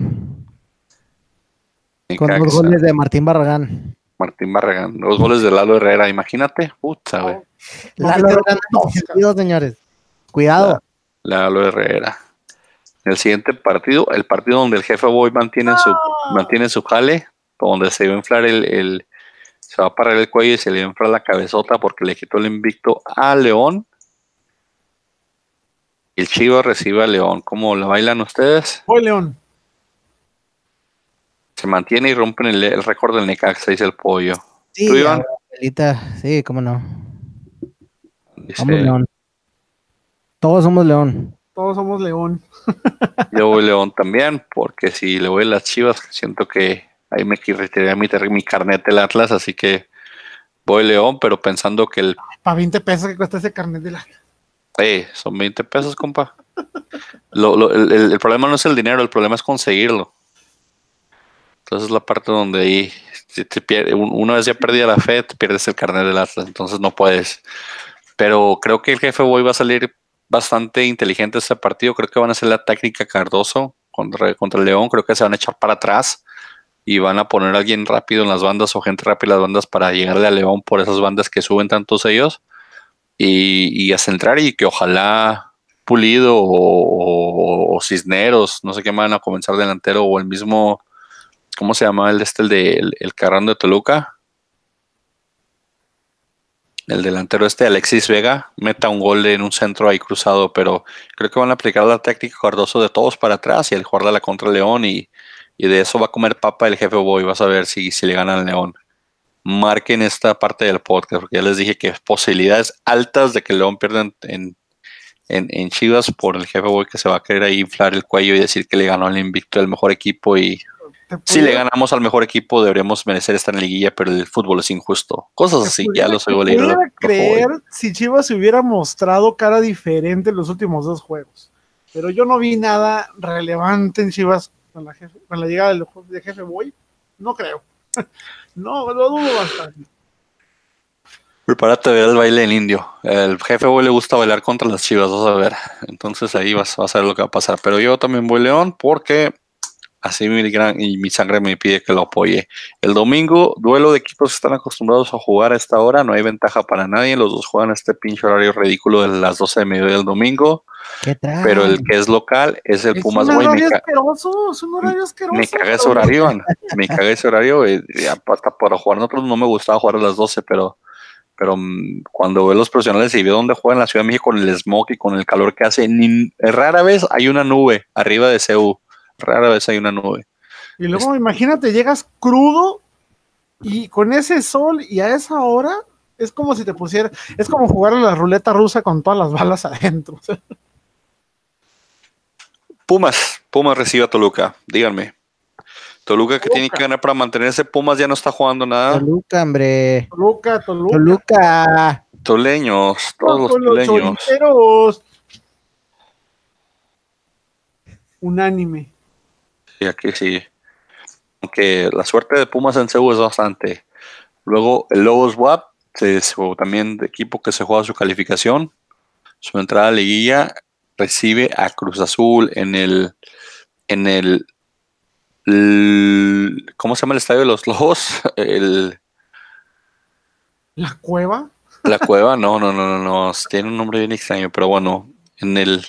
Con los goles de Martín Barragán. Martín Barragán, los goles de Lalo Herrera, imagínate. Puta, güey. Lalo Herrera, no, señores. Cuidado. Lalo Herrera. El siguiente partido, el partido donde el jefe Boy mantiene su, mantiene su jale, donde se va a inflar el, se va a parar el cuello y se le va a inflar la cabezota porque le quitó el invicto a León. El Chivo recibe a León. ¿Cómo lo bailan ustedes? Voy León. Se mantiene y rompen el, récord del Necaxa, dice el pollo. Sí, sí, cómo no. Dice, León. Todos somos León. Todos somos León. Yo voy León también, porque si le voy a las chivas, siento que ahí me retiraría mi, mi carnet del Atlas, así que voy León, pero pensando que el. Para 20 pesos que cuesta ese carnet del Atlas. Eh, son 20 pesos, compa. el, problema no es el dinero, el problema es conseguirlo. Entonces es la parte donde ahí, si te pierde, una vez ya perdida la fe, te pierdes el carnet del Atlas, entonces no puedes. Pero creo que el jefe Boy va a salir bastante inteligente este partido. Creo que van a hacer la táctica Cardoso contra, contra el León. Creo que se van a echar para atrás y van a poner a alguien rápido en las bandas o gente rápida en las bandas para llegarle a León por esas bandas que suben tantos ellos y, a centrar y que ojalá Pulido o, Cisneros, no sé qué van a comenzar delantero o el mismo, ¿cómo se llama el este, el de el, el de Toluca? El delantero este Alexis Vega meta un gol en un centro ahí cruzado, pero creo que van a aplicar la táctica Cardoso de todos para atrás y el jugar la contra León y, de eso va a comer papa el jefe Boy, vas a ver si, si le ganan al León. Marquen esta parte del podcast, porque ya les dije que posibilidades altas de que León pierda en, en, en Chivas por el jefe Boy que se va a querer ahí inflar el cuello y decir que le ganó el invicto del mejor equipo y Si le ganamos al mejor equipo deberíamos merecer estar en la liguilla, pero el fútbol es injusto. Cosas así, ya oigo leer. pudiera creer si Chivas se hubiera mostrado cara diferente en los últimos dos juegos. Pero yo no vi nada relevante en Chivas con la, jefe- con la llegada del de jefe Boy. No creo. No, lo dudo bastante. Prepárate a ver el baile del indio. El jefe Boy le gusta bailar contra las chivas, vas a ver. Entonces ahí vas, vas a ver lo que va a pasar. Pero yo también voy León porque así mi, gran, y mi sangre me pide que lo apoye. El domingo, duelo de equipos que están acostumbrados a jugar a esta hora. No hay ventaja para nadie. Los dos juegan este pinche horario ridículo de las 12 de mediodía del domingo. ¿Qué? Pero el que es local es el Es Pumas, güey. Me, horario ca- asqueroso, es un horario asqueroso. me caga ese horario. Me caga ese horario. y hasta para jugar nosotros no me gustaba jugar a las 12, pero pero mm, cuando veo los profesionales y veo dónde juegan en la Ciudad de México con el smog y con el calor que hace, ni, rara vez hay una nube arriba de CU. Rara vez hay una nube. Y luego imagínate, llegas crudo y con ese sol y a esa hora es como si te pusiera, es como jugar a la ruleta rusa con todas las balas adentro. Pumas, Pumas recibe a Toluca, díganme. Toluca que tiene que ganar para mantenerse, Pumas ya no está jugando nada. Toluca, hombre. Toluca, Toluca. Toluca. Toleños, todos los toleños. Unánime. Sí, aquí sí. Aunque la suerte de Pumas en CU es bastante. Luego el Lobos WAP, también de equipo que se juega su calificación. Su entrada a la liguilla recibe a Cruz Azul en el en el, el- ¿cómo se llama el estadio de los Lobos? El, La cueva. la cueva, no, no, no, no, no, tiene un nombre bien extraño, pero bueno, en el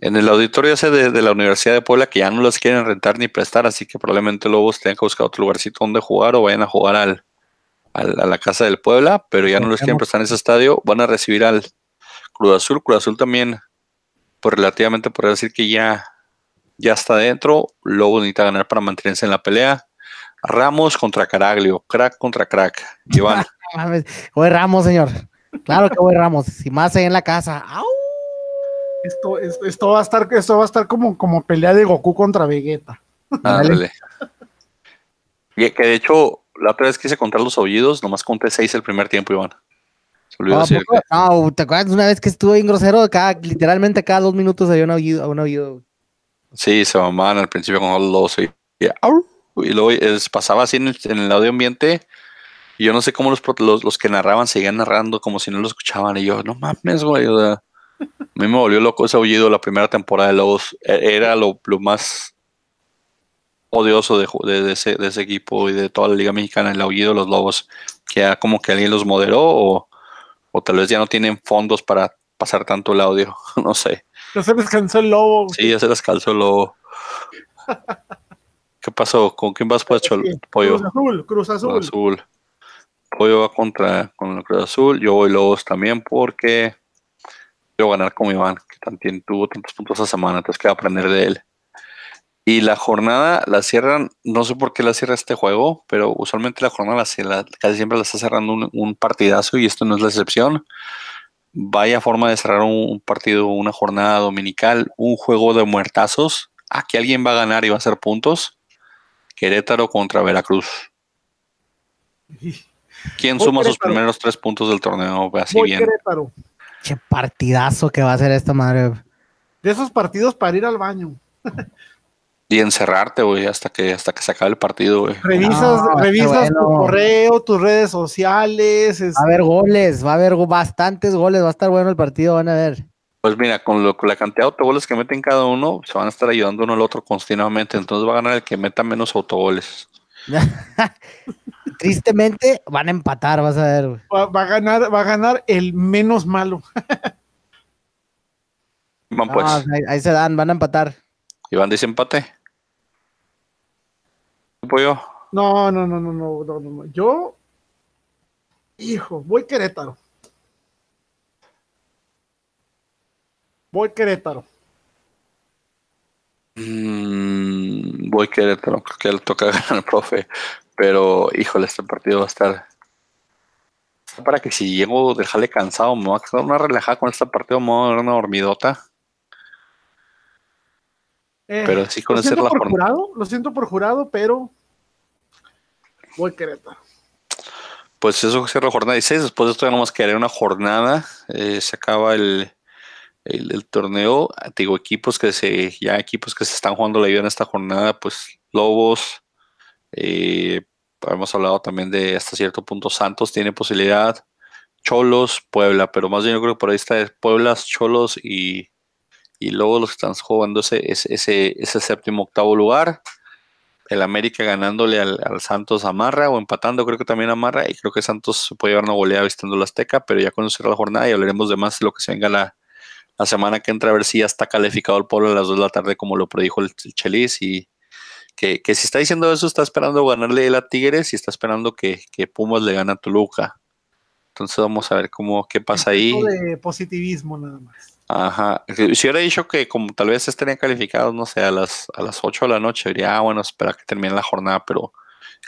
en el auditorio ese de, de la Universidad de Puebla que ya no los quieren rentar ni prestar, así que probablemente Lobos tengan que buscar otro lugarcito donde jugar o vayan a jugar al, al- a la casa del Puebla, pero ya no los quieren prestar en ese estadio, van a recibir al Cruz Azul, Cruz Azul también, pues relativamente podría decir que ya, ya está dentro, Lobos necesita ganar para mantenerse en la pelea. Ramos contra Caraglio, crack contra crack. Iván. Voy Ramos, señor. Claro que voy Ramos. Si más ahí en la casa. ¡Au! Esto, esto, esto va a estar, esto va a estar como, como pelea de Goku contra Vegeta. Ándale. Y que de hecho, la otra vez quise contar los aullidos, nomás conté seis el primer tiempo, Iván. Se olvidó No, decirte. poco- no, ¿te acuerdas una vez que estuve en grosero? Cada, literalmente cada dos minutos había un aullido. Un aullido. Sí, se mamaban al principio con los dos y, y, luego es- pasaba así en el, en el audio ambiente. Y yo no sé cómo los, los, los que narraban seguían narrando como si no lo escuchaban. Y yo, no mames, güey. o sea, a mí me volvió loco ese aullido la primera temporada de Lobos. E- Era lo, lo más odioso de, de- de ese, de ese equipo y de toda la Liga Mexicana, el aullido de los Lobos. Que ya como que alguien los moderó o, o tal vez ya no tienen fondos para pasar tanto el audio. no sé. Ya se descansó el lobo. Sí, ya se las calzó el lobo. ¿Qué pasó? ¿Con quién vas, Pacho? El pollo. Cruz Azul, Cruz Azul. Cruz Azul. Pollo va contra con el Cruz Azul. Yo voy Lobos también porque quiero ganar con Iván, que también tuvo tantos puntos esa semana, entonces quiero aprender de él. Y la jornada la cierran, no sé por qué la cierra este juego, pero usualmente la jornada la, cierra- casi siempre la está cerrando un, un partidazo y esto no es la excepción. Vaya forma de cerrar un, un partido, una jornada dominical, un juego de muertazos. Aquí alguien va a ganar y va a hacer puntos. Querétaro contra Veracruz. ¿Quién suma sus primeros tres puntos del torneo? Así Voy bien. Querétaro. Che partidazo que va a ser esta madre. De esos partidos para ir al baño. Y encerrarte, güey, hasta que, hasta que se acabe el partido, güey. Revisas, No, revisas tu correo, tus redes sociales. es- Va a haber goles, va a haber bastantes goles, va a estar bueno el partido, van a ver. Pues mira, con, lo, con la cantidad de autogoles que meten cada uno, se van a estar ayudando uno al otro continuamente. Entonces va a ganar el que meta menos autogoles. Tristemente van a empatar, vas a ver. güey. va, va a ganar, va a ganar el menos malo. Van No, pues. ahí, ahí se dan, van a empatar. Iván dice empate. Pollo. No, no, no, no, no, no, no, no. Yo, hijo, voy Querétaro. Voy Querétaro. Mm, voy Querétaro, creo que le toca ganar al profe. Pero, híjole, este partido va a estar para que si llego dejarle cansado, me voy a quedar una relajada con este partido, me voy a dar una dormidota. Eh, Pero sí lo conocer siento la por jornada. jurado, lo siento por jurado, pero voy Querétaro. Pues eso cierra la jornada 16. Después de esto ya nomás quedaría una jornada. eh, se acaba el, el, el torneo. Digo, equipos que se, ya equipos que se están jugando la vida en esta jornada, pues Lobos. eh, hemos hablado también de hasta cierto punto Santos tiene posibilidad. Cholos, Puebla, pero más bien yo creo que por ahí está Puebla, Cholos y, y Lobos los que están jugando ese, ese, ese, séptimo, octavo lugar. El América ganándole al, Santos amarra o empatando, creo que también amarra. Y creo que Santos puede llevar una goleada vistiendo la Azteca, pero ya cuando cierra la jornada y hablaremos de más de lo que se venga la, la semana que entra, a ver si ya está calificado el pueblo a las 2 de la tarde, como lo predijo el, el Chelis. Y que, que si está diciendo eso, está esperando ganarle él a Tigres y está esperando que, que Pumas le gane a Toluca. Entonces vamos a ver cómo qué pasa ahí. De positivismo nada más. Ajá. Si hubiera dicho que como tal vez estarían calificados, no sé, a las, a las 8 de la noche, diría, ah, bueno, espera que termine la jornada, pero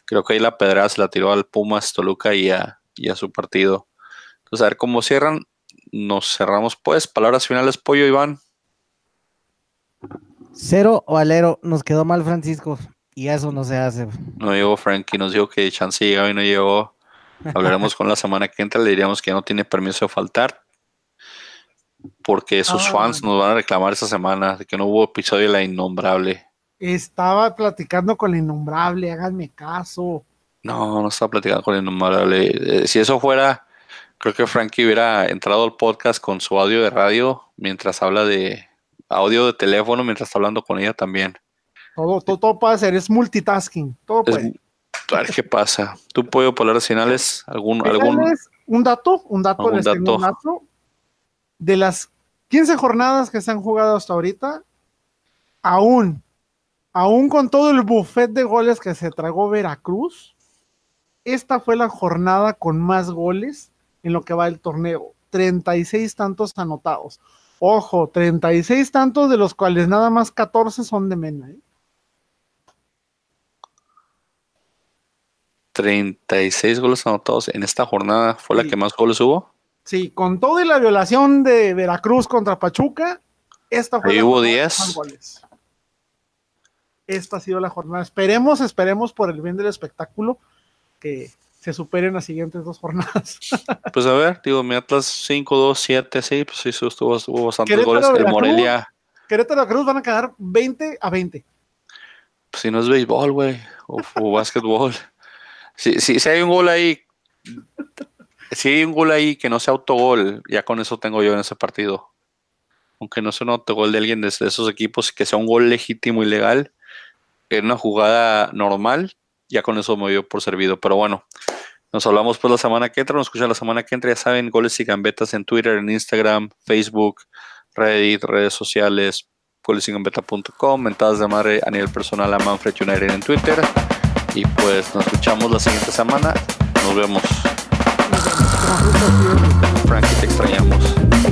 creo que ahí la pedrada se la tiró al Pumas, Toluca y a, y a su partido. Entonces, a ver cómo cierran. Nos cerramos pues. Palabras finales, Pollo, Iván. Cero o alero, nos quedó mal Francisco. Y eso no se hace. No llegó Frankie, nos dijo que chance llegaba y no llegó. Hablaremos con la semana que entra, le diríamos que ya no tiene permiso de faltar. Porque sus Ah. fans nos van a reclamar esta semana de que no hubo episodio de la innombrable. Estaba platicando con la innombrable, háganme caso. No, no estaba platicando con el innombrable. Eh, si eso fuera, creo que Frankie hubiera entrado al podcast con su audio de radio mientras habla de audio de teléfono, mientras está hablando con ella también. Todo, todo, todo puede hacer, es multitasking. Todo Es- puede. a ver qué pasa. ¿Tú puedo palabras finales? ¿Algún, algún? Un dato, un dato, Algún les tengo un dato. dato. De las 15 jornadas que se han jugado hasta ahorita, aún, aún con todo el buffet de goles que se tragó Veracruz, esta fue la jornada con más goles en lo que va el torneo. 36 tantos anotados. Ojo, 36 tantos de los cuales nada más 14 son de Mena. ¿eh? 36 goles anotados en esta jornada. ¿Fue la que más goles hubo? Sí, con todo y la violación de Veracruz contra Pachuca, esta fue Ahí la hubo jornada 10. con más goles. Esta ha sido la jornada. Esperemos, esperemos por el bien del espectáculo que se superen las siguientes dos jornadas. Pues a ver, digo, mi Atlas 5, 2, 7, sí, pues sí, estuvo, estuvo bastantes Querétaro, goles. El. Morelia, Querétaro Veracruz van a quedar 20 a 20. pues si no es béisbol, güey, o, o básquetbol. Si, si, si hay un gol ahí, si hay un gol ahí que no sea autogol, ya con eso tengo yo en ese partido. Aunque no sea un autogol de alguien de esos equipos, que sea un gol legítimo y legal, en una jugada normal, ya con eso me dio por servido. Pero bueno, nos hablamos pues la semana que entra, nos escuchan la semana que entra, ya saben, goles y gambetas en Twitter, en Instagram, Facebook, Reddit, redes sociales, golesygambeta.com, mentadas de madre a nivel personal a Manfred United en Twitter. Y pues nos escuchamos la siguiente semana. Nos vemos. Frankie, te extrañamos.